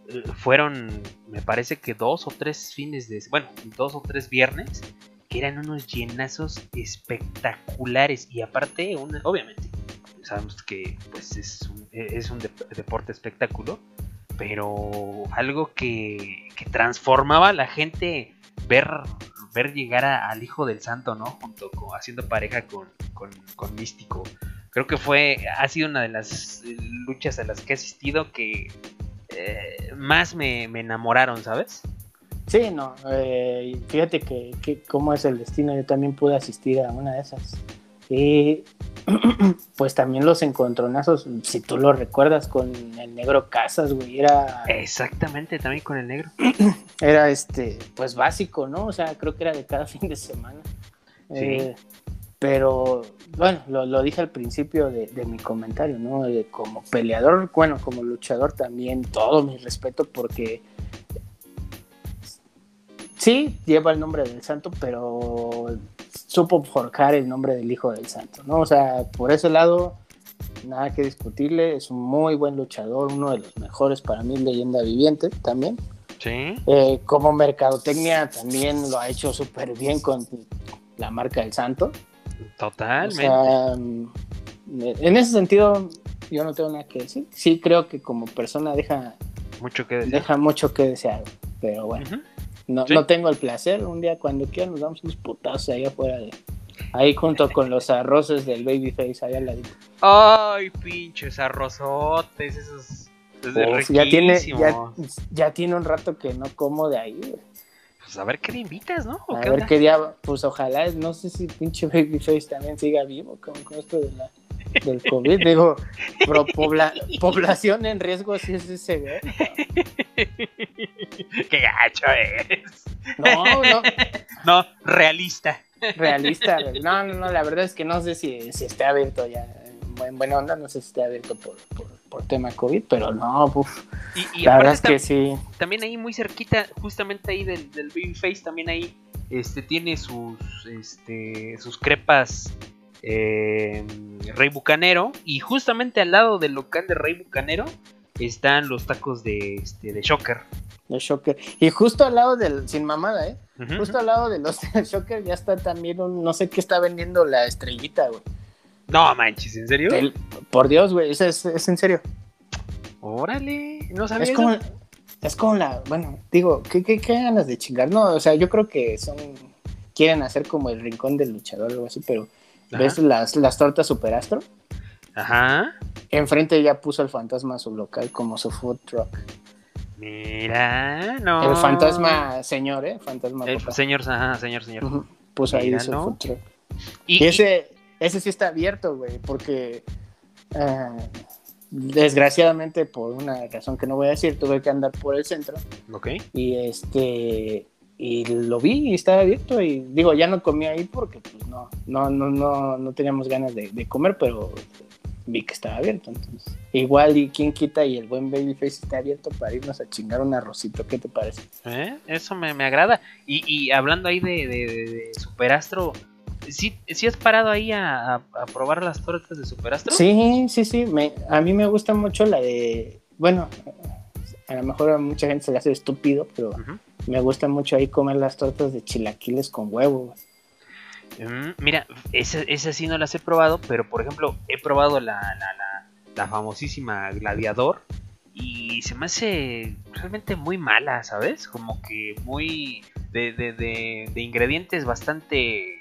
Eh, fueron, me parece que dos o tres fines de. Bueno, dos o tres viernes que eran unos llenazos espectaculares y aparte, obviamente, sabemos que pues es un, deporte espectáculo, pero algo que, transformaba a la gente ver, ver llegar al Hijo del Santo, ¿no? Junto con, haciendo pareja con, con, Místico. Creo que fue, ha sido una de las luchas a las que he asistido que eh, más me, me enamoraron, ¿sabes? Sí, no, eh, fíjate que, que, cómo es el destino, yo también pude asistir a una de esas. Y pues también los encontronazos, si tú lo recuerdas, con el negro Casas, güey, era... Exactamente, también con el negro. Era este, pues básico, ¿no? O sea, creo que era de cada fin de semana. Sí. Eh, pero bueno, lo, lo, dije al principio de, de mi comentario, ¿no? como peleador, bueno, como luchador también, todo mi respeto porque sí lleva el nombre del santo, pero supo forjar el nombre del hijo del santo, ¿no? O sea, por ese lado, nada que discutirle, es un muy buen luchador, uno de los mejores para mí, leyenda viviente también. Sí. Eh, como mercadotecnia también lo ha hecho súper bien con la marca del santo. Totalmente. en ese sentido, yo no tengo nada que decir. Sí creo que como persona deja mucho que desear. Deja mucho que desear, pero bueno. No, no tengo el placer. Un día cuando quieran nos damos unos putazos ahí afuera de. Ahí junto con los arroces del Babyface ahí al ladito. Ay, pinches arrozotes, esos. ya tiene, ya, tiene un rato que no como de ahí. Pues a ver qué le invitas, ¿no? ¿O A qué ver onda? qué día, pues ojalá, no sé si pinche Babyface también siga vivo con, con esto de la, del COVID. Digo, pero pobla- población en riesgo sí es ese, güey. Qué gacho es. No, no, No, realista. realista. güey. No, no, no, la verdad es que no sé si, si esté abierto ya. En buen- buena onda, no sé si esté abierto por, por, por tema COVID, pero no, uf, Y, y la verdad es que sí. tam- también ahí muy cerquita, justamente ahí del, del Babyface, también ahí este, tiene sus, este, sus crepas eh, Rey Bucanero. Y justamente al lado del local de Rey Bucanero están los tacos de, este, de Shocker. De Shocker. Y justo al lado del, sin mamada, ¿eh? Justo al lado de los Shocker ya está también un, no sé qué está vendiendo la estrellita, güey. No manches, ¿en serio? El- por Dios, güey, es, es, es en serio. Órale, no sabía. Es como, eso. es como la, bueno, digo, ¿qué, qué, qué ganas de chingar? No, o sea, yo creo que son, quieren hacer como el rincón del luchador o algo así, pero. ¿Ves las, las tortas Superastro? Ajá. Enfrente ya puso el fantasma a su local como su food truck. Mira, no. El fantasma señor, ¿eh? Fantasma El papá. señor, ajá, señor, señor. Puso ahí su ¿no? food truck. Y, Y ese, ese sí está abierto, güey, porque ah, desgraciadamente por una razón que no voy a decir, tuve que andar por el centro ok. y este y lo vi y estaba abierto y digo, ya no comí ahí porque pues no, no, no, no, no teníamos ganas de, de comer, pero vi que estaba abierto, entonces igual y quien quita y el buen Babyface está abierto para irnos a chingar un arrocito, ¿qué te parece? ¿Eh? Eso me, me agrada. Y, y hablando ahí de, de, de- de Superastro, ¿sí, sí has parado ahí a, a- a probar las tortas de Superastro? Sí, sí, sí. Me, a mí me gusta mucho la de. Bueno, a lo mejor a mucha gente se le hace estúpido, pero me gusta mucho ahí comer las tortas de chilaquiles con huevo. Mm, mira, esas esa sí no las he probado, pero por ejemplo, he probado la, la, la, la famosísima Gladiador y se me hace realmente muy mala, ¿sabes? Como que muy de, de, de, de ingredientes bastante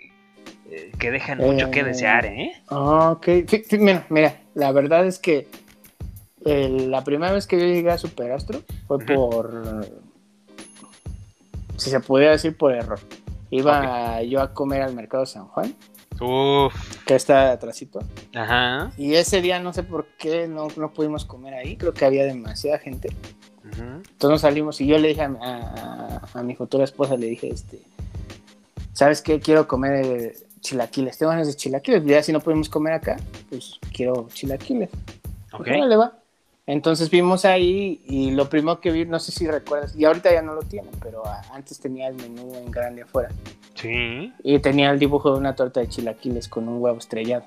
eh, que dejan mucho que Eh, desear, ¿eh? Ah, Ok, Sí, sí, mira, mira, la verdad es que eh, la primera vez que yo llegué a Superastro fue por. Si se pudiera decir por error. Iba yo a comer al mercado San Juan, Uf, que está atrásito. ajá. Y ese día no sé por qué no, no pudimos comer ahí. Creo que había demasiada gente. ujú. Entonces nos salimos y yo le dije a, a- a mi futura esposa, le dije, este, ¿sabes qué? Quiero comer eh, chilaquiles. Tengo ganas de chilaquiles. Ya si no podemos comer acá, pues quiero chilaquiles. Ok. Pues, órale, va. Entonces vimos ahí y lo primero que vi, no sé si recuerdas, y ahorita ya no lo tienen, pero antes tenía el menú en grande afuera. Sí. Y tenía el dibujo de una torta de chilaquiles con un huevo estrellado.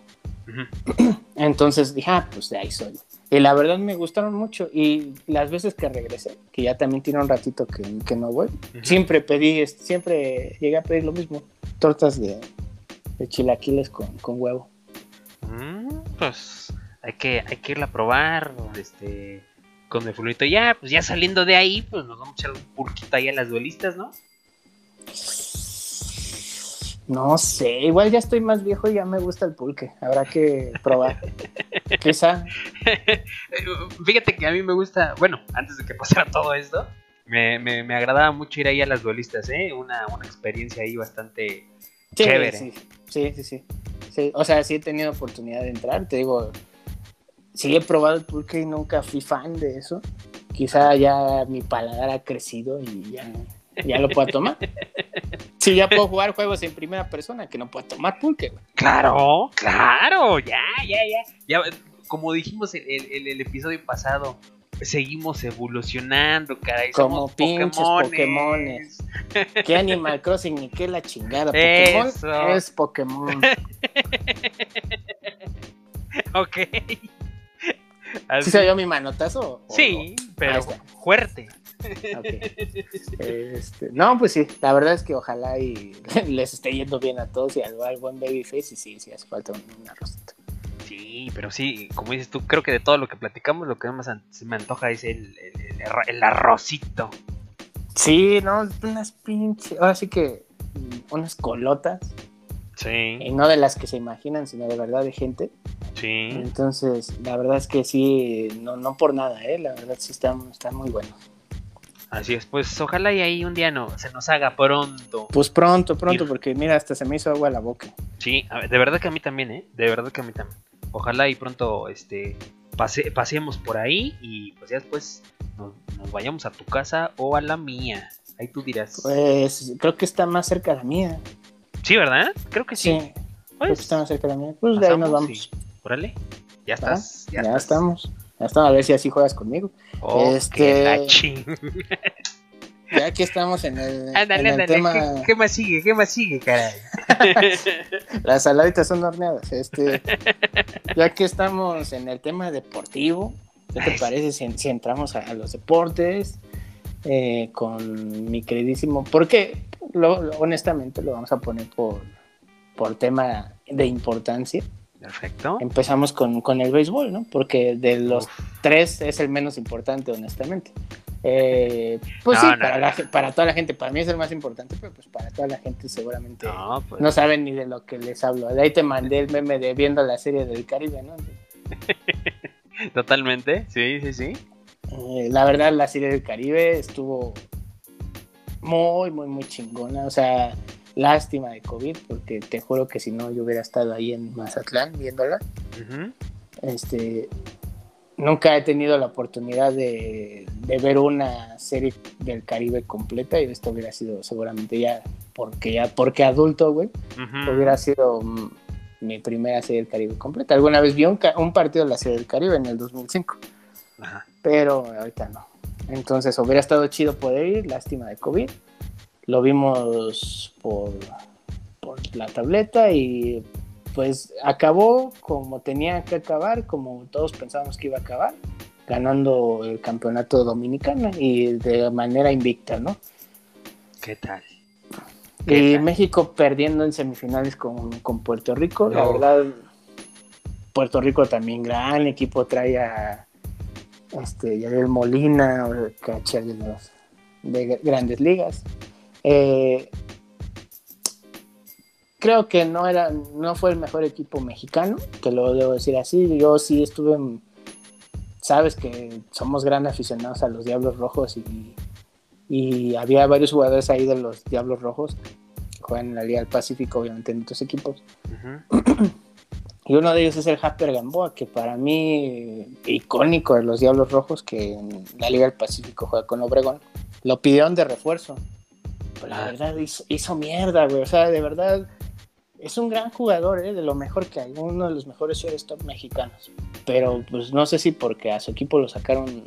Entonces dije, ah, pues de ahí soy. Y la verdad me gustaron mucho. Y las veces que regresé, que ya también tiene un ratito que, que no voy, siempre pedí, siempre llegué a pedir lo mismo. Tortas de, de chilaquiles con, con huevo. Mm, pues hay que, hay que irla a probar, este, con el fulito. Ya, pues ya saliendo de ahí, pues nos vamos a echar un pulquito ahí a las duelistas, ¿no? No sé, igual ya estoy más viejo y ya me gusta el pulque. Habrá que probar. Quizá. Fíjate que a mí me gusta, bueno, antes de que pasara todo esto, me, me, me agradaba mucho ir ahí a las duelistas, ¿eh? Una, una experiencia ahí bastante Sí, chévere. Sí, sí, sí, sí. Sí, O sea, sí he tenido oportunidad de entrar. Te digo, sí he probado el pulque y nunca fui fan de eso. Quizá ya mi paladar ha crecido y ya, ya lo puedo tomar. Sí, ya puedo jugar juegos en primera persona que no puedo tomar pulque, güey. Claro, claro, ya, ya, ya. ya como dijimos en el, el- el episodio pasado, seguimos evolucionando, caray. Como somos pinches Pokémones. ¿Qué Animal Crossing ni qué la chingada? Pokémon Eso. es Pokémon. Ok. Así- ¿Sí se oyó mi manotazo? Sí, pero fuerte. Ok. Este, no, pues sí, la verdad es que ojalá y les esté yendo bien a todos y al, al buen Babyface y sí, sí hace falta un, un arrocito. Sí, pero sí, como dices tú, creo que de todo lo que platicamos, lo que más se me antoja es el, el, el arro- el arrocito. Sí, no, unas pinches, ahora sí que mm, unas colotas, Sí, y no de las que se imaginan, sino de verdad de gente. sí. Entonces, la verdad es que sí, no, no por nada, ¿eh? La verdad sí están, están muy buenos. Así es, pues ojalá y ahí un día no se nos haga pronto. Pues pronto, pronto, porque mira, hasta se me hizo agua la boca. Sí, a ver, de verdad que a mí también, ¿eh? De verdad que a mí también. Ojalá y pronto este pase, paseemos por ahí y pues ya después nos, nos vayamos a tu casa o a la mía. Ahí tú dirás. Pues creo que está más cerca la mía. Sí, ¿verdad? Creo que Sí, sí. creo Pues, que está más cerca la mía. Pues de ahí nos vamos. Órale. Ya estás. Ya, Ya, estás. estamos. Ya estamos, a ver si así juegas conmigo. Oh, Este- la ching. Ya que estamos en el, en Ándale, el ándale. tema, ¿Qué, qué más sigue? ¿Qué más sigue, caray? las saladitas son horneadas. Este, ya que estamos en el tema deportivo, ¿qué te parece si, si entramos a, a los deportes eh, con mi queridísimo? Porque lo, lo- honestamente lo vamos a poner por, por tema de importancia. Perfecto. Empezamos con, con el béisbol, ¿no? Porque de los Uf. tres es el menos importante, honestamente. Eh, pues No, sí, no, para, no. la para toda la gente, para mí es el más importante, pero pues para toda la gente seguramente no, No, pues. saben ni de lo que les hablo. De ahí te mandé el meme de viendo la serie del Caribe, ¿no? Totalmente. Sí, sí, sí. Eh, la verdad, la serie del Caribe estuvo muy, muy, muy chingona. O sea, lástima de COVID, porque te juro que si no, yo hubiera estado ahí en Mazatlán viéndola. Este, nunca he tenido la oportunidad de, de ver una serie del Caribe completa y esto hubiera sido seguramente ya porque ya porque adulto, güey, hubiera sido mm, mi primera serie del Caribe completa. Alguna vez vi un, un partido de la serie del Caribe en el 2005, Ajá. pero ahorita no. Entonces hubiera estado chido poder ir, lástima de COVID. Lo vimos por, por la tableta y pues acabó como tenía que acabar, como todos pensábamos que iba a acabar, ganando el campeonato dominicano y de manera invicta, ¿no? ¿Qué tal? ¿Qué Y tal? México perdiendo en semifinales con, con Puerto Rico, la verdad, Puerto Rico también gran equipo trae a este, Yadiel Molina, catcher de, los, de grandes ligas. Eh, creo que no era, no fue el mejor equipo mexicano, te lo debo decir así. Yo sí estuve, en- sabes que somos gran aficionados a los Diablos Rojos y, y había varios jugadores ahí de los Diablos Rojos que juegan en la Liga del Pacífico, obviamente en otros equipos. Y uno de ellos es el Jasper Gamboa, que para mí icónico de los Diablos Rojos, que en la Liga del Pacífico juega con Obregón. Lo pidieron de refuerzo. Pero la Ah. verdad hizo, hizo mierda, güey. O sea, de verdad es un gran jugador, ¿eh? de lo mejor que hay. Uno de los mejores shortstop mexicanos. Pero pues no sé si porque a su equipo lo sacaron,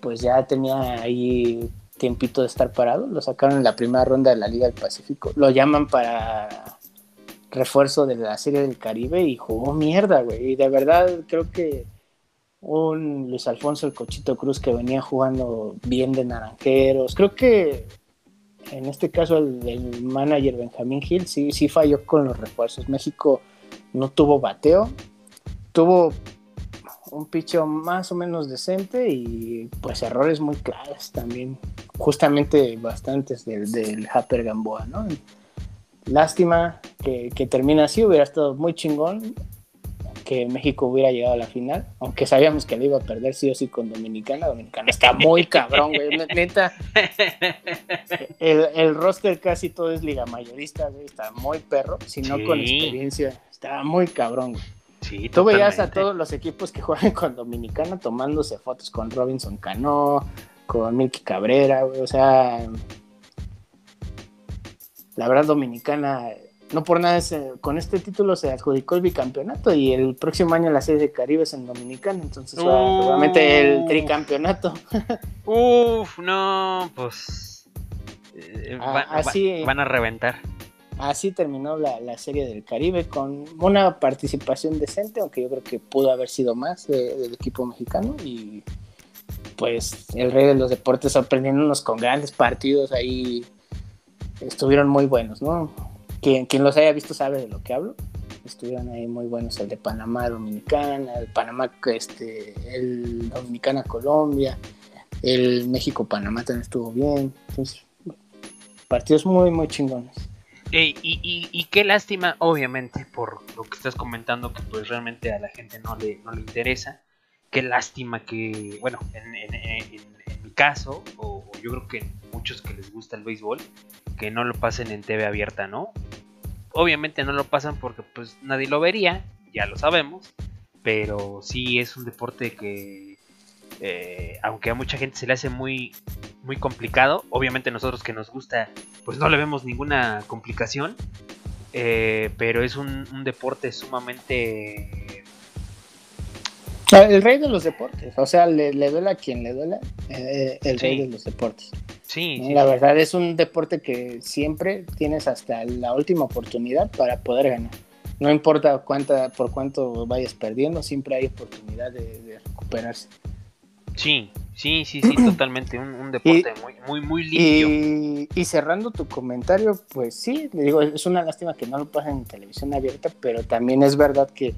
pues ya tenía ahí tiempito de estar parado. Lo sacaron en la primera ronda de la Liga del Pacífico. Lo llaman para refuerzo de la Serie del Caribe y jugó mierda, güey. Y de verdad creo que un Luis Alfonso el Cochito Cruz que venía jugando bien de naranjeros. Creo que en este caso el, el manager Benjamín Gil sí, sí falló con los refuerzos. México no tuvo bateo, tuvo un picho más o menos decente y pues errores muy claros también, justamente bastantes del, del Happer Gamboa, ¿no? Lástima que, que termina así, hubiera estado muy chingón que México hubiera llegado a la final, aunque sabíamos que le iba a perder sí o sí con Dominicana. Dominicana está muy cabrón, güey. Neta, el, el roster casi todo es liga mayorista, güey. Está muy perro, si no con experiencia. Está muy cabrón, güey. Sí, Tú veías a todos los equipos que juegan con Dominicana tomándose fotos con Robinson Cano, con Milky Cabrera, güey. O sea, la verdad Dominicana, no por nada, eh, con este título se adjudicó el bicampeonato y el próximo año la serie de Caribe es en Dominicana, entonces va- Uh. seguramente el tricampeonato. Uf, no, pues. eh, Ah, va- va- así- van a reventar. Así terminó la, la serie del Caribe con una participación decente, aunque yo creo que pudo haber sido más de- del equipo mexicano y pues el rey de los deportes sorprendiéndonos con grandes partidos ahí estuvieron muy buenos, ¿no? Quien, quien los haya visto sabe de lo que hablo. Estuvieron ahí muy buenos el de Panamá Dominicana, el Panamá este el Dominicana Colombia, el México Panamá también estuvo bien. Partidos muy muy chingones. Y, y, y qué lástima, obviamente, por lo que estás comentando, que pues realmente a la gente no le, no le interesa. Qué lástima que, bueno, en, en- en- en mi caso, o, o yo creo que muchos que les gusta el béisbol, que no lo pasen en TV abierta, ¿no? Obviamente no lo pasan porque pues nadie lo vería, ya lo sabemos, pero sí es un deporte que, eh, aunque a mucha gente se le hace muy, muy complicado, obviamente nosotros que nos gusta, pues no le vemos ninguna complicación, eh, pero es un, un deporte sumamente... Ah, El rey de los deportes, o sea, le, le duela a quien le duela, eh, el rey de los deportes. Sí, ¿no? sí, La verdad es un deporte que siempre tienes hasta la última oportunidad para poder ganar. No importa cuánta, por cuánto vayas perdiendo, siempre hay oportunidad de, de recuperarse. Sí, sí, sí, sí, totalmente. Un, un deporte muy, muy, muy limpio. Y, y cerrando tu comentario, pues sí, le digo, es una lástima que no lo pasen en televisión abierta, pero también es verdad que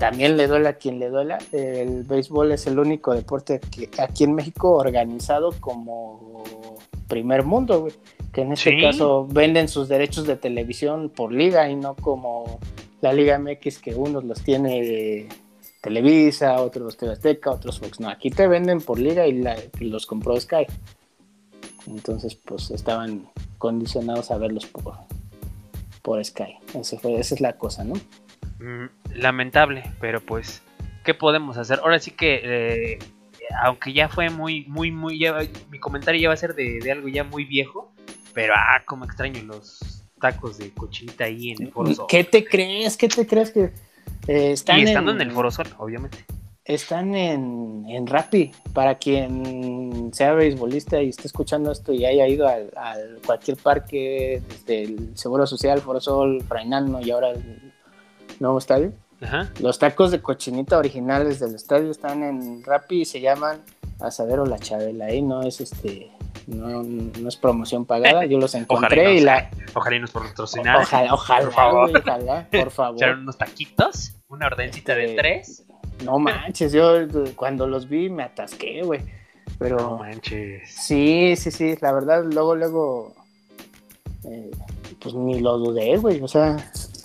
también le duele a quien le duela. El béisbol es el único deporte que aquí en México organizado como primer mundo, güey. Que en este Sí. caso venden sus derechos de televisión por liga y no como la Liga MX que unos los tiene Televisa, otros los TV Azteca, otros Fox. No, aquí te venden por liga y la- los compró Sky. Entonces, pues estaban condicionados a verlos por, por Sky. Ese fue, esa es la cosa, ¿no? Mm, lamentable, pero pues, ¿qué podemos hacer? Ahora sí que, eh, aunque ya fue muy, muy, muy, ya- mi comentario ya va a ser de, de algo ya muy viejo, pero ah, como extraño los tacos de cochinita ahí en el Foro Sol. ¿Qué te crees? ¿Qué te crees que eh, están Y estando en el Foro Sol, obviamente. Están en, en Rappi. Para quien sea beisbolista y esté escuchando esto y haya ido al, al cualquier parque, desde el Seguro Social, Foro Sol, Frainano y ahora el nuevo estadio. Ajá. Los tacos de cochinita originales del estadio están en Rappi y se llaman Asadero La Chabela. Ahí no es este, no, no es promoción pagada. Yo los encontré Ojalá y, la. ojalá y nos patrocinaran. Ojalá, ojalá, Por favor. güey, ojalá, por favor. Echaron unos taquitos, una ordencita de Este, tres. No manches, yo eh, cuando los vi me atasqué, güey. Pero No manches. sí, sí, sí, la verdad, luego, luego, eh, pues ni lo dudé, güey. O sea,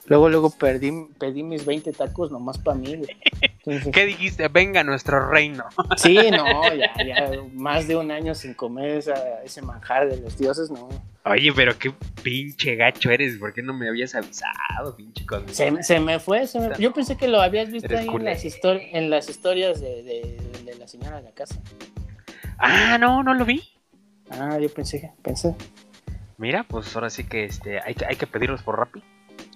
luego, luego perdí, pedí mis 20 tacos nomás para mí, güey. Entonces, ¿Qué dijiste? Venga nuestro reino. Sí, no, ya, ya más de un año sin comer esa- ese manjar de los dioses, no. Oye, pero qué pinche gacho eres. ¿Por qué no me habías avisado, pinche con Se, se me fue, se me- yo pensé que lo habías visto Eres ahí en las, en las historias de, de- de la señora de la casa. Ah, no, no lo vi. Ah, yo pensé, pensé. Mira, pues ahora sí que este hay que, hay que pedirlos por Rappi.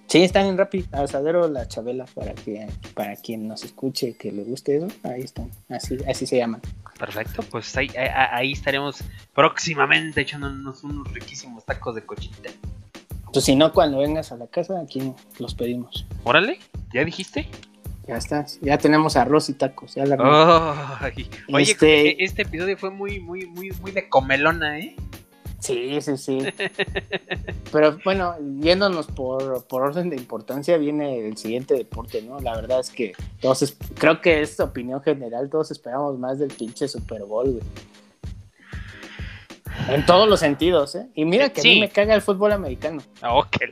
Sí, están en Rappi, Asadero La Chabela, para que para quien nos escuche que le guste eso, ahí están, así, así se llaman. Perfecto, pues ahí, ahí, ahí estaremos próximamente echándonos unos riquísimos tacos de cochinita. Entonces, si no, cuando vengas a la casa, aquí los pedimos. Órale, ¿ya dijiste? Ya está, ya tenemos arroz y tacos, ya la. Ay, Oye, Este- este episodio fue muy, muy, muy, muy de comelona, ¿eh? Sí, sí, sí. Pero bueno, yéndonos por, por orden de importancia, viene el siguiente deporte, ¿no? La verdad es que todos, es- creo que es opinión general, todos esperamos más del pinche Super Bowl, güey. En todos los sentidos, ¿eh? Y mira que a mí me caga el fútbol americano. Oh, qué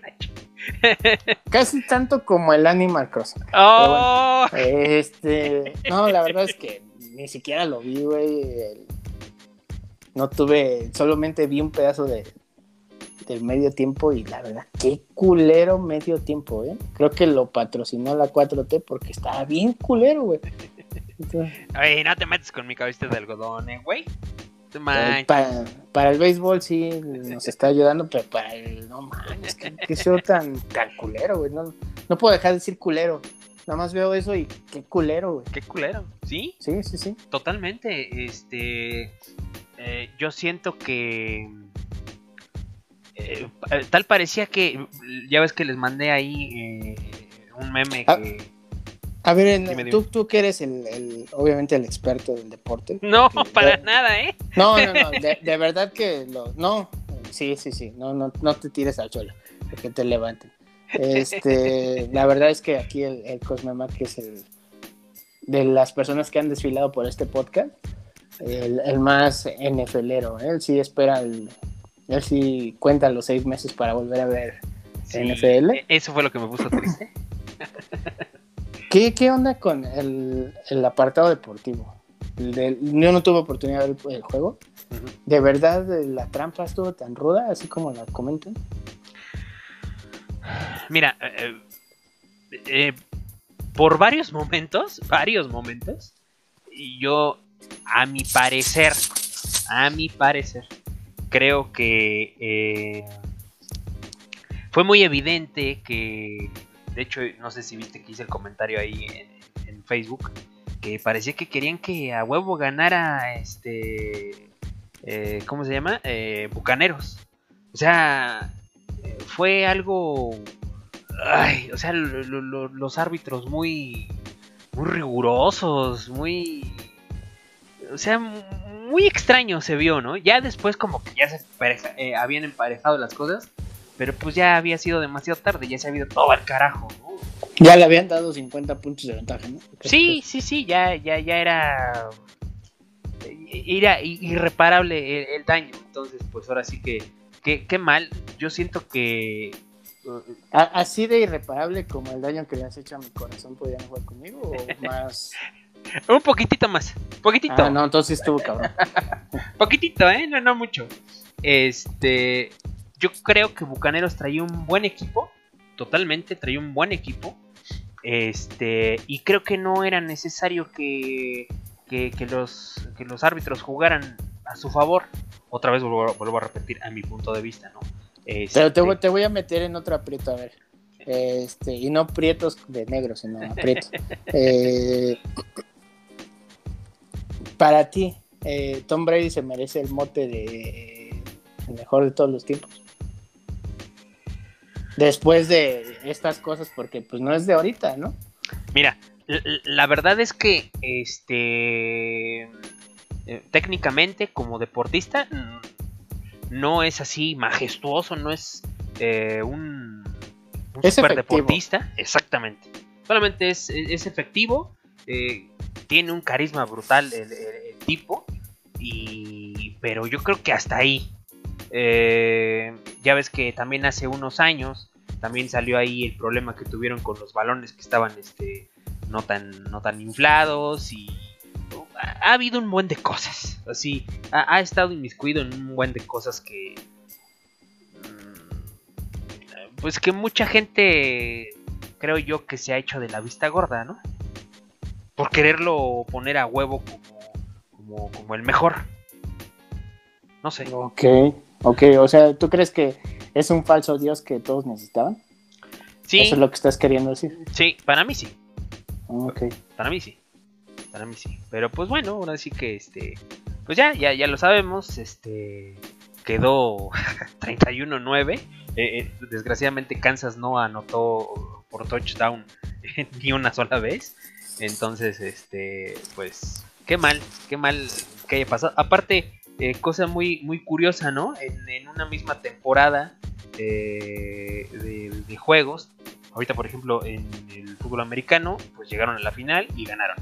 Casi tanto como el Animal Crossing. Oh, Este, no, la verdad es que ni siquiera lo vi, güey. El- No tuve, solamente vi un pedazo de del medio tiempo y la verdad, qué culero medio tiempo, ¿eh? Creo que lo patrocinó la 4T porque estaba bien culero, güey. Ay, no te metes con mi cabeza de algodón, ¿eh, güey? Para, para el béisbol sí nos está ayudando, pero para el, no mames, qué, qué show tan, tan culero, güey. No, no puedo dejar de decir culero. Nada más veo eso y qué culero, güey. Qué culero, ¿sí? Sí, sí, sí. Totalmente, este, eh, yo siento que eh, pa- tal parecía que, ya ves que les mandé ahí eh, un meme Ah. que... A ver, en- Dime, dime. Tú, tú que eres el, el- obviamente el experto del deporte. No, que- para de- nada, ¿eh? No, no, no, de, de verdad que lo, no, sí, sí, sí, no, no, no te tires al suelo, porque te levanten. Este, la verdad es que aquí el, el Cosmema, que es el de las personas que han desfilado por este podcast, el, el más NFLero, ¿eh? él sí espera, el- él sí cuenta los seis meses para volver a ver NFL. e- Eso fue lo que me puso triste. ¿Qué, qué onda con el, el apartado deportivo? yo no tuve oportunidad de ver el, el juego. ¿De verdad la trampa estuvo tan ruda, así como la comentan? Mira, eh, eh, por varios momentos, varios momentos, yo, a mi parecer, a mi parecer, creo que eh, fue muy evidente que, de hecho, no sé si viste que hice el comentario ahí en, Facebook, que parecía que querían que a huevo ganara este, eh, ¿cómo se llama? Eh, Bucaneros. O sea, fue algo Ay, o sea, lo- los árbitros muy, muy rigurosos, muy, o sea, muy extraño se vio, ¿no? Ya después como que ya se eh, habían emparejado las cosas, pero pues ya había sido demasiado tarde, ya se había ido todo al carajo, ¿no? Ya le habían dado 50 puntos de ventaja, ¿no? Sí, sí, sí, ya, ya, ya era, era i- irreparable el, el daño, entonces pues ahora sí que, que, qué mal, yo siento que Así de irreparable como el daño que le has hecho a mi corazón, ¿podrían jugar conmigo? ¿O más? un poquitito más, poquitito. Ah, no, entonces estuvo cabrón. Poquitito, ¿eh? No, no mucho. Este. Yo creo que Bucaneros traía un buen equipo. Totalmente, traía un buen equipo. Este. Y creo que no era necesario que. Que, que los, que los árbitros jugaran a su favor. Otra vez vuelvo, vuelvo a repetir a mi punto de vista, ¿no? Este, Pero te voy, te voy a meter en otro aprieto, a ver. Este, y no prietos de negro, sino aprietos. Eh, para ti, eh, Tom Brady se merece el mote de el mejor de todos los tiempos. Después de estas cosas, porque pues no es de ahorita, ¿no? Mira, la verdad es que este eh, técnicamente como deportista no es así majestuoso, no es eh, un, un Es super efectivo. deportista, exactamente. Solamente es, es efectivo, eh, tiene un carisma brutal el, tipo, y pero yo creo que hasta ahí. Eh, ya ves que también hace unos años también salió ahí el problema que tuvieron con los balones que estaban este no tan no tan inflados y ha, ha habido un buen de cosas. Así ha, ha estado inmiscuido en un buen de cosas que mm, pues que mucha gente creo yo que se ha hecho de la vista gorda no por quererlo poner a huevo como como, como el mejor no sé Ok, ok, o sea, ¿tú crees que es un falso dios que todos necesitaban? sí Eso es lo que estás queriendo decir. sí para mí sí Ok. Para mí sí. Para mí sí. Pero pues bueno, ahora sí que este. Pues ya, ya, ya lo sabemos. Este. Quedó 31-9. Eh, eh, desgraciadamente Kansas no anotó por touchdown ni una sola vez. Entonces, este. Pues. Qué mal, qué mal que haya pasado. Aparte, eh, cosa muy, muy curiosa, ¿no? En, en una misma temporada eh, de, juegos. Ahorita, por ejemplo, en el fútbol americano, pues llegaron a la final y ganaron.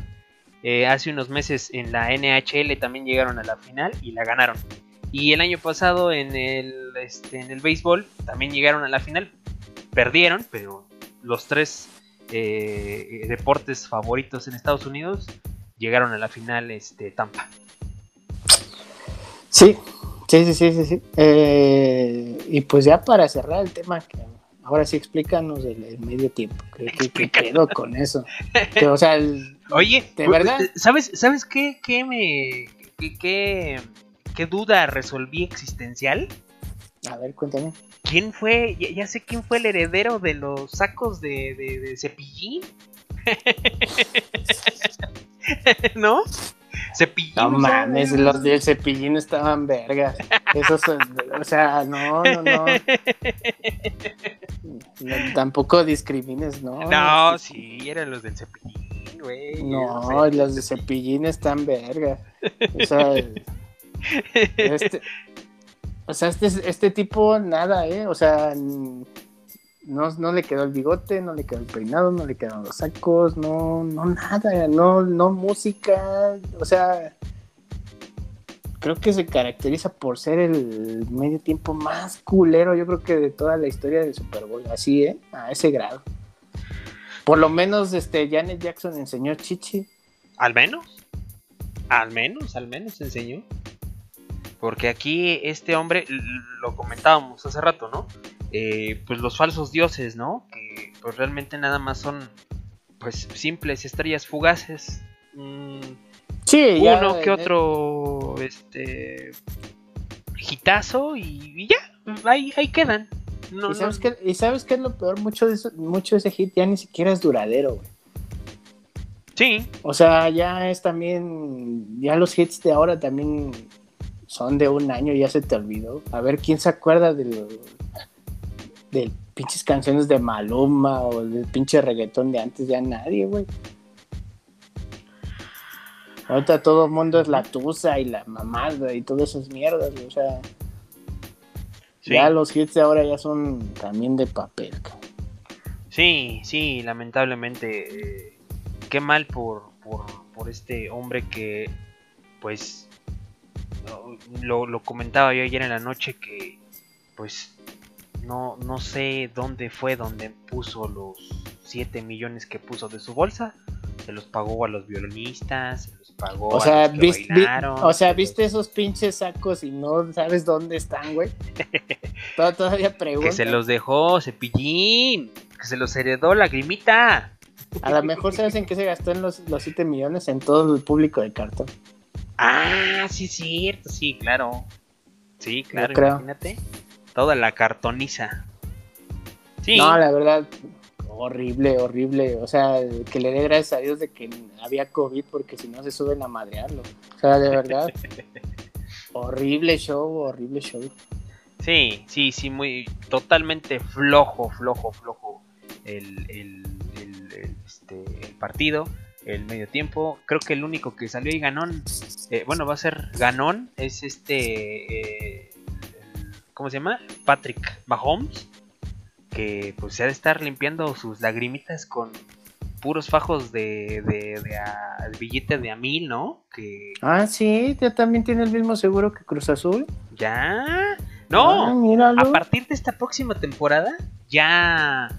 Eh, hace unos meses en la NHL también llegaron a la final y la ganaron. Y el año pasado en el, este, en el béisbol también llegaron a la final. Perdieron, pero los tres eh, deportes favoritos en Estados Unidos llegaron a la final este, Tampa. Sí, sí, sí, sí, sí. sí. Eh, y pues ya para cerrar el tema, que ahora sí explícanos el, el medio tiempo. Creo que qué pedo con eso. Que, o sea, el- Oye, ¿De verdad? ¿sabes, ¿sabes qué, qué me... qué, qué- qué duda resolví existencial? a ver, cuéntame. ¿Quién fue? Ya, ya sé quién fue el heredero de los sacos de, de, de cepillín. ¿No? Cepillín. No mames, los del cepillín estaban vergas. Esos, son- o sea, no, no, no. Tampoco discrimines, ¿no? No, sí, eran los del cepillín, güey. No, los de cepillín están vergas. O sea, este, o sea, este, este tipo nada, ¿eh? O sea, no, no le quedó el bigote, no le quedó el peinado, no le quedaron los sacos, no, no nada, no, no música, o sea, creo que se caracteriza por ser el medio tiempo más culero, yo creo que de toda la historia del Super Bowl, así, ¿eh? A ese grado. Por lo menos, este, Janet Jackson enseñó chichi. Al menos. Al menos, al menos enseñó. Porque aquí este hombre, lo comentábamos hace rato, ¿no? Eh, pues los falsos dioses, ¿no? Que pues realmente nada más son pues simples estrellas fugaces. Mm, sí, uno que otro este gitazo y, ya, ahí, ahí quedan. ¿Y, sabes Qué, ¿Y sabes qué es lo peor? Mucho de, mucho de ese hit ya ni siquiera es duradero, güey. Sí. O sea, ya es también, ya los hits de ahora también son de un año, ya se te olvidó. A ver, ¿quién se acuerda de, de pinches canciones de Maluma o del pinche reggaetón de antes? Ya nadie, güey. Ahorita todo el mundo es la tusa y la mamada y todas esas mierdas, o sea. Ya los hits de ahora ya son también de papel. Sí, sí, lamentablemente. Eh, qué mal por, por, este hombre que, pues, lo, lo, comentaba yo ayer en la noche que, pues, no, no sé dónde fue donde puso los 7 millones que puso de su bolsa. Se los pagó a los violinistas, se los pagó o sea, a los que O sea, viste esos pinches sacos y no sabes dónde están, güey. Todavía pregunto. Que se los dejó Cepillín. Que se los heredó Lagrimita. A lo mejor sabes en qué se gastó en los, los 7 millones en todo el público de cartón. Ah, sí, cierto, sí, claro. Sí, claro, imagínate. Toda la cartoniza. Sí. No, la verdad, horrible, horrible. O sea, que le dé gracias a Dios de que había COVID, porque si no se suben a madrearlo. O sea, de verdad. horrible show, horrible show. Sí, sí, sí, muy. Totalmente flojo, flojo, flojo. El, el, este, el partido, el medio tiempo. Creo que el único que salió y ganón, eh, bueno, va a ser ganón, es este, eh, ¿cómo se llama? Patrick Mahomes, que pues se ha de estar limpiando sus lagrimitas con puros fajos de, de, de, billete de a mil, ¿no? Que... Ah, sí, ya también tiene el mismo seguro que Cruz Azul. Ya. No, ah, a partir de esta próxima temporada ya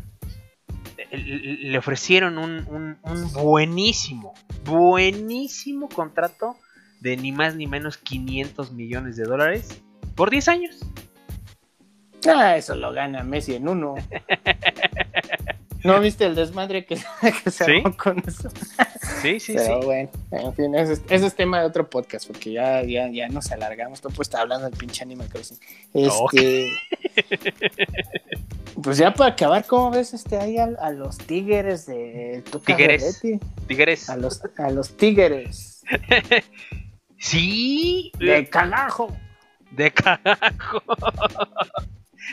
le ofrecieron un, buenísimo, buenísimo contrato de ni más ni menos 500 millones de dólares por 10 años. Ah, eso lo gana Messi en uno. ¿No viste el desmadre que, se ¿Sí? con eso? Sí, sí, Pero bueno, en fin, ese, es tema de otro podcast, porque ya, ya, ya nos alargamos. Todo pues está hablando del pinche Animal Crossing. Este. pues ya para acabar, ¿cómo ves este ahí a, los tigres de Tigres. Tigres. A los, a los tigres. sí. De carajo. De carajo.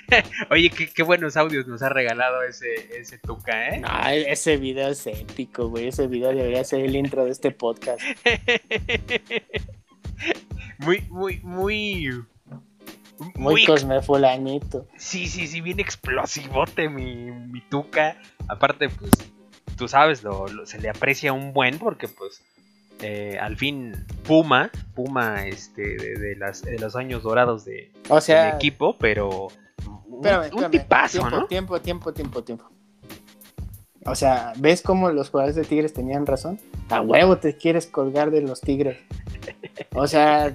Oye, qué, buenos audios nos ha regalado ese, ese Tuca, ¿eh? No, ese video es épico, güey. Ese video debería ser el intro de este podcast. muy, muy, muy. Muy, cosmefulanito. Sí, sí, sí, bien explosivote mi, mi Tuca. Aparte, pues, tú sabes, lo, se le aprecia un buen porque, pues, eh, al fin Puma, Puma este, de, las, de los años dorados de, o sea, del equipo, pero un, tipazo, tiempo, ¿no? Tiempo, tiempo, tiempo, tiempo. O sea, ¿ves cómo los jugadores de Tigres tenían razón? A huevo te quieres colgar de los Tigres. O sea,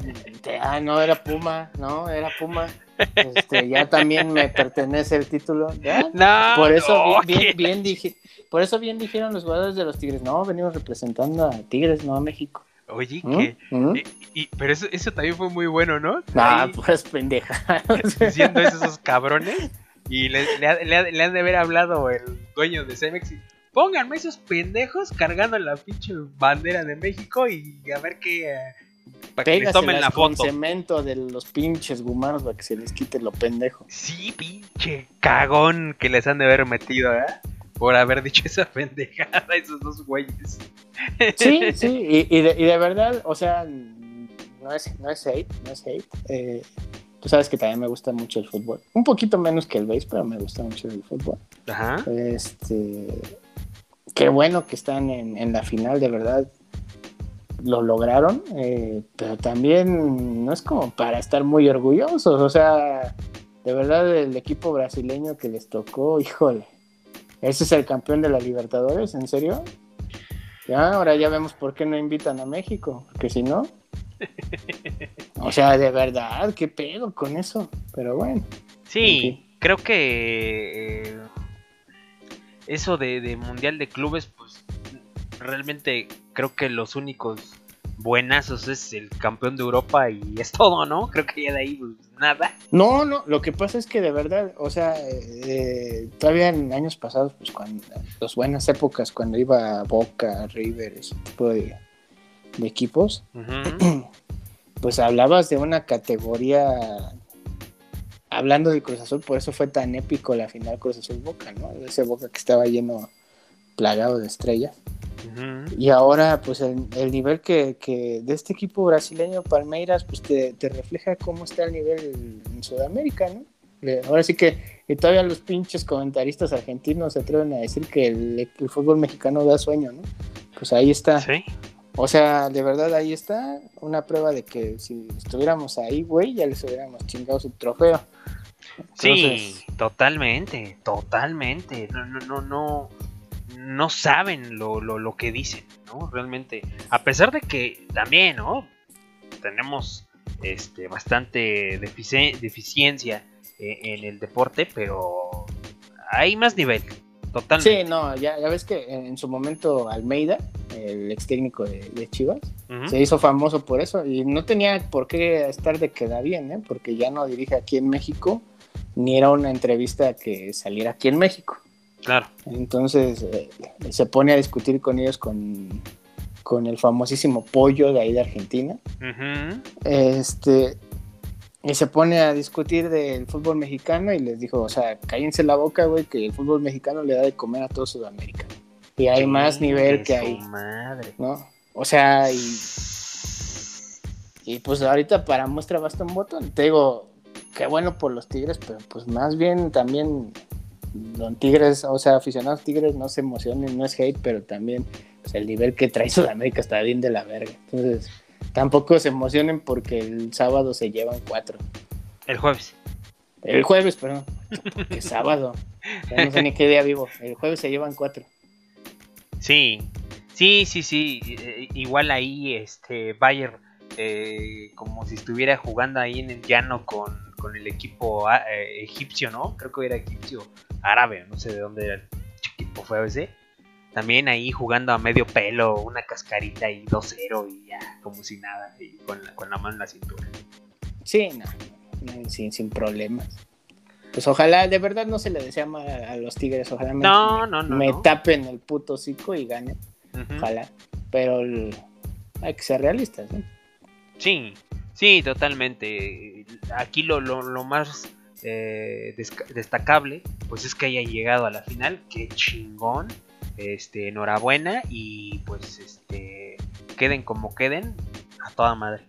ah, no era Puma, no, era Puma. Este, ya también me pertenece el título. No, por eso bien, bien, dije, por eso bien dijeron los jugadores de los Tigres, no, venimos representando a Tigres, no a México. Oye, ¿Mm? que. ¿Mm? pero eso, eso también fue muy bueno, ¿no? Ah, pues pendeja. Diciendo esos cabrones. Y le, han de haber hablado el dueño de Cemex. Y, Pónganme esos pendejos cargando la pinche bandera de México y a ver qué. Eh, para que les tomen la foto. cemento de los pinches gumanos para que se les quite lo pendejo. Sí, pinche cagón que les han de haber metido, ¿eh? Por haber dicho esa pendejada esos dos güeyes. Sí, sí, y, de, verdad, o sea, no es, no es hate, no es hate. Eh, tú sabes que también me gusta mucho el fútbol. Un poquito menos que el base, pero me gusta mucho el fútbol. Ajá. Este, qué bueno que están en, la final, de verdad. Lo lograron, eh, pero también no es como para estar muy orgullosos. O sea, de verdad, el equipo brasileño que les tocó, híjole ¿Ese es el campeón de la Libertadores? ¿En serio? Ya, ahora ya vemos por qué no invitan a México, porque si no. O sea, de verdad, qué pedo con eso. Pero bueno. Sí, creo que eh, eso de, de Mundial de Clubes, pues realmente creo que los únicos buenazos es el campeón de Europa y es todo, ¿no? Creo que ya de ahí pues, nada. No, no, lo que pasa es que de verdad, o sea, eh, todavía en años pasados, pues cuando las buenas épocas, cuando iba Boca, River, ese tipo de, de equipos, pues hablabas de una categoría, hablando de Cruz Azul, por eso fue tan épico la final Cruz Azul Boca, ¿no? Ese Boca que estaba lleno, plagado de estrellas. Y ahora, pues el, el nivel que, que de este equipo brasileño, Palmeiras, pues te, te refleja cómo está el nivel en Sudamérica, ¿no? Ahora sí que y todavía los pinches comentaristas argentinos se atreven a decir que el, el fútbol mexicano da sueño, ¿no? Pues ahí está. Sí. O sea, de verdad ahí está una prueba de que si estuviéramos ahí, güey, ya les hubiéramos chingado su trofeo. Sí, Entonces, totalmente, totalmente. No, no, no, no, no saben lo, lo, lo que dicen, ¿no? Realmente. A pesar de que también, ¿no? Tenemos este bastante defici- deficiencia eh, en el deporte, pero hay más nivel. Totalmente. Sí, no, ya, ya ves que en, en su momento Almeida, el ex técnico de, de Chivas, se hizo famoso por eso y no tenía por qué estar de queda bien, ¿eh? porque ya no dirige aquí en México, ni era una entrevista que saliera aquí en México. Claro. Entonces eh, se pone a discutir con ellos con, con el famosísimo pollo de ahí de Argentina. Este, y se pone a discutir del fútbol mexicano y les dijo, o sea, cállense la boca, güey, que el fútbol mexicano le da de comer a todo Sudamérica. Y hay más nivel que ahí, Madre. ¿no? O sea, y, y pues ahorita para muestra basta un botón. Te digo, qué bueno por los Tigres, pero pues más bien también los Tigres, o sea, aficionados Tigres no se emocionen, no es hate, pero también pues, el nivel que trae Sudamérica está bien de la verga. Entonces, tampoco se emocionen porque el sábado se llevan cuatro. El jueves. El jueves, perdón. Porque sábado. Ya no sé ni qué día vivo. El jueves se llevan cuatro. Sí, sí, sí, sí. eh, Igual ahí, este, Bayer, eh, como si estuviera jugando ahí en el llano con, con el equipo ah, eh, egipcio, ¿no? Creo que era egipcio árabe, no sé de dónde era el equipo fue ese. También ahí jugando a medio pelo, una cascarita y 2-0 y ya, como si nada, y con la, con la mano en la cintura. Sí, no, no, sin, sin problemas. Pues ojalá, de verdad no se le desea mal a, a los Tigres. Ojalá me, No, no, no, me tapen el puto hocico y ganen. Ojalá. Pero el- hay que ser realistas, ¿no? Sí, sí, totalmente. Aquí lo, lo, lo más eh, destacable, pues es que haya llegado a la final. Qué chingón. Este, enhorabuena. Y pues este queden como queden. A toda madre.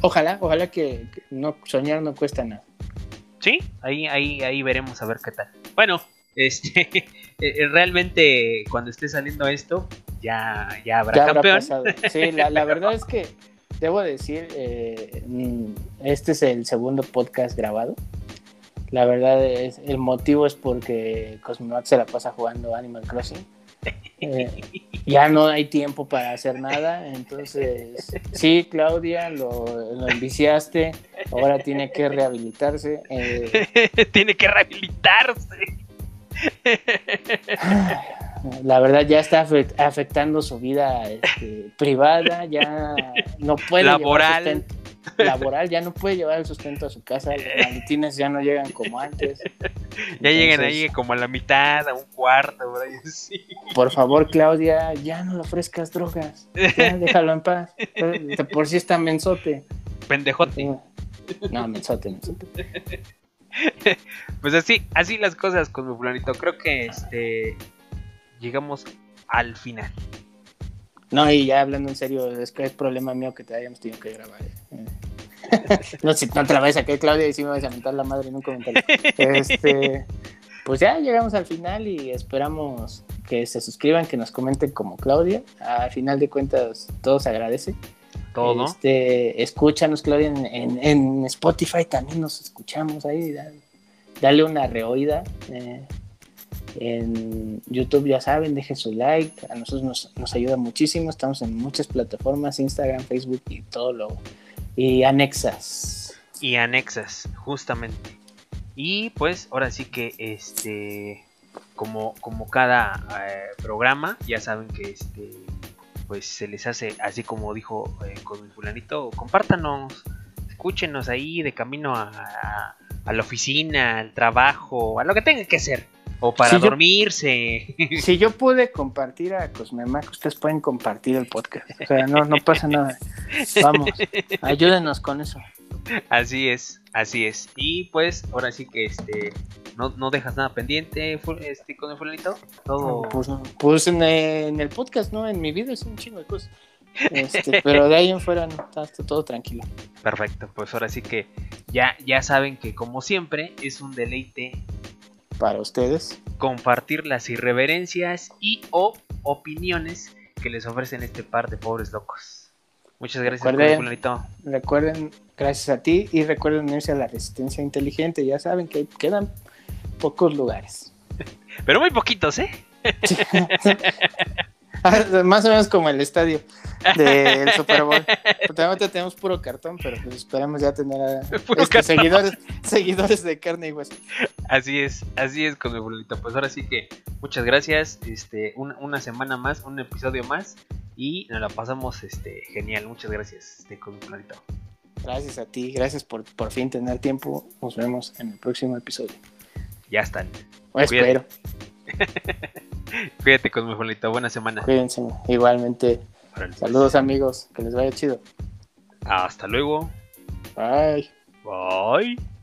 Ojalá, ojalá que, que no soñar no cuesta nada. Sí, ahí, ahí, ahí veremos a ver qué tal. Bueno, este eh, realmente cuando esté saliendo esto, ya, ya habrá Ya habrá campeón. pasado. Sí, la, la verdad es que debo decir, eh, mm, este es el segundo podcast grabado. La verdad es, el motivo es porque Cosmonaut se la pasa jugando Animal Crossing. Eh, ya no hay tiempo para hacer nada, entonces sí, Claudia, lo, lo enviciaste, ahora tiene que rehabilitarse. eh, Tiene que rehabilitarse. la verdad ya está afe- afectando su vida este, privada, ya no puede Laboral. sustento- laboral, ya no puede llevar el sustento a su casa, los maletines ya no llegan como antes. Ya llegan ahí como a la mitad, a un cuarto, por ahí. Por favor, Claudia, ya no le ofrezcas drogas, ya déjalo en paz. De por sí está mensote. Pendejote. No, mensote, mensote. Pues así, así las cosas con mi fulanito. Creo que este llegamos al final. No, y ya hablando en serio, es que es problema mío que te hayamos tenido que grabar. eh. no, si no te la vayas a caer, Claudia, y si me vas a mentar la madre en un comentario. Este, pues ya llegamos al final y esperamos que se suscriban, que nos comenten como Claudia. Al final de cuentas, todo se agradece. Todo. Este, escúchanos, Claudia, en, en- en Spotify también nos escuchamos ahí. da- Dale una reoída. eh, En YouTube ya saben, dejen su like, a nosotros nos, nos ayuda muchísimo, estamos en muchas plataformas, Instagram, Facebook y todo lo... Y anexas. Y anexas, justamente. Y pues ahora sí que este como, como cada eh, programa, ya saben que este pues se les hace así como dijo eh, con el fulanito, compártanos, escúchenos ahí de camino a, a, la oficina, al trabajo, a lo que tengan que hacer. O para dormirse. si yo pude compartir a Cosmemac, ustedes pueden compartir el podcast. O sea, no, no pasa nada. Vamos, ayúdenos con eso. Así es, así es. Y pues ahora sí que este no, no dejas nada pendiente este, con el fulanito. Todo. Pues, pues en, el podcast, ¿no? En mi vida es un chingo de cosas. Este, pero de ahí en fuera no, está, todo tranquilo. Perfecto, pues ahora sí que ya, ya saben que como siempre es un deleite para ustedes compartir las irreverencias y o opiniones que les ofrecen este par de pobres locos. Muchas gracias, recuerden, recuerden, gracias a ti y recuerden unirse a la resistencia inteligente. Ya saben que quedan pocos lugares. Pero muy poquitos, ¿eh? Más o menos como el estadio del Super Bowl. Totalmente tenemos puro cartón, pero pues esperamos ya tener a este, seguidores, seguidores de carne y hueso. Así es, así es con mi bolito. Pues ahora sí que muchas gracias. Este, una, una semana más, un episodio más. Y nos la pasamos este, genial. Muchas gracias este, con mi bolito. Gracias a ti, gracias por por fin tener tiempo. Nos vemos en el próximo episodio. Ya están. espero. Cuídate con mi Juanito. Buena semana. Cuídense. Igualmente. Saludos amigos. Que les vaya chido. Hasta luego. Bye. Bye.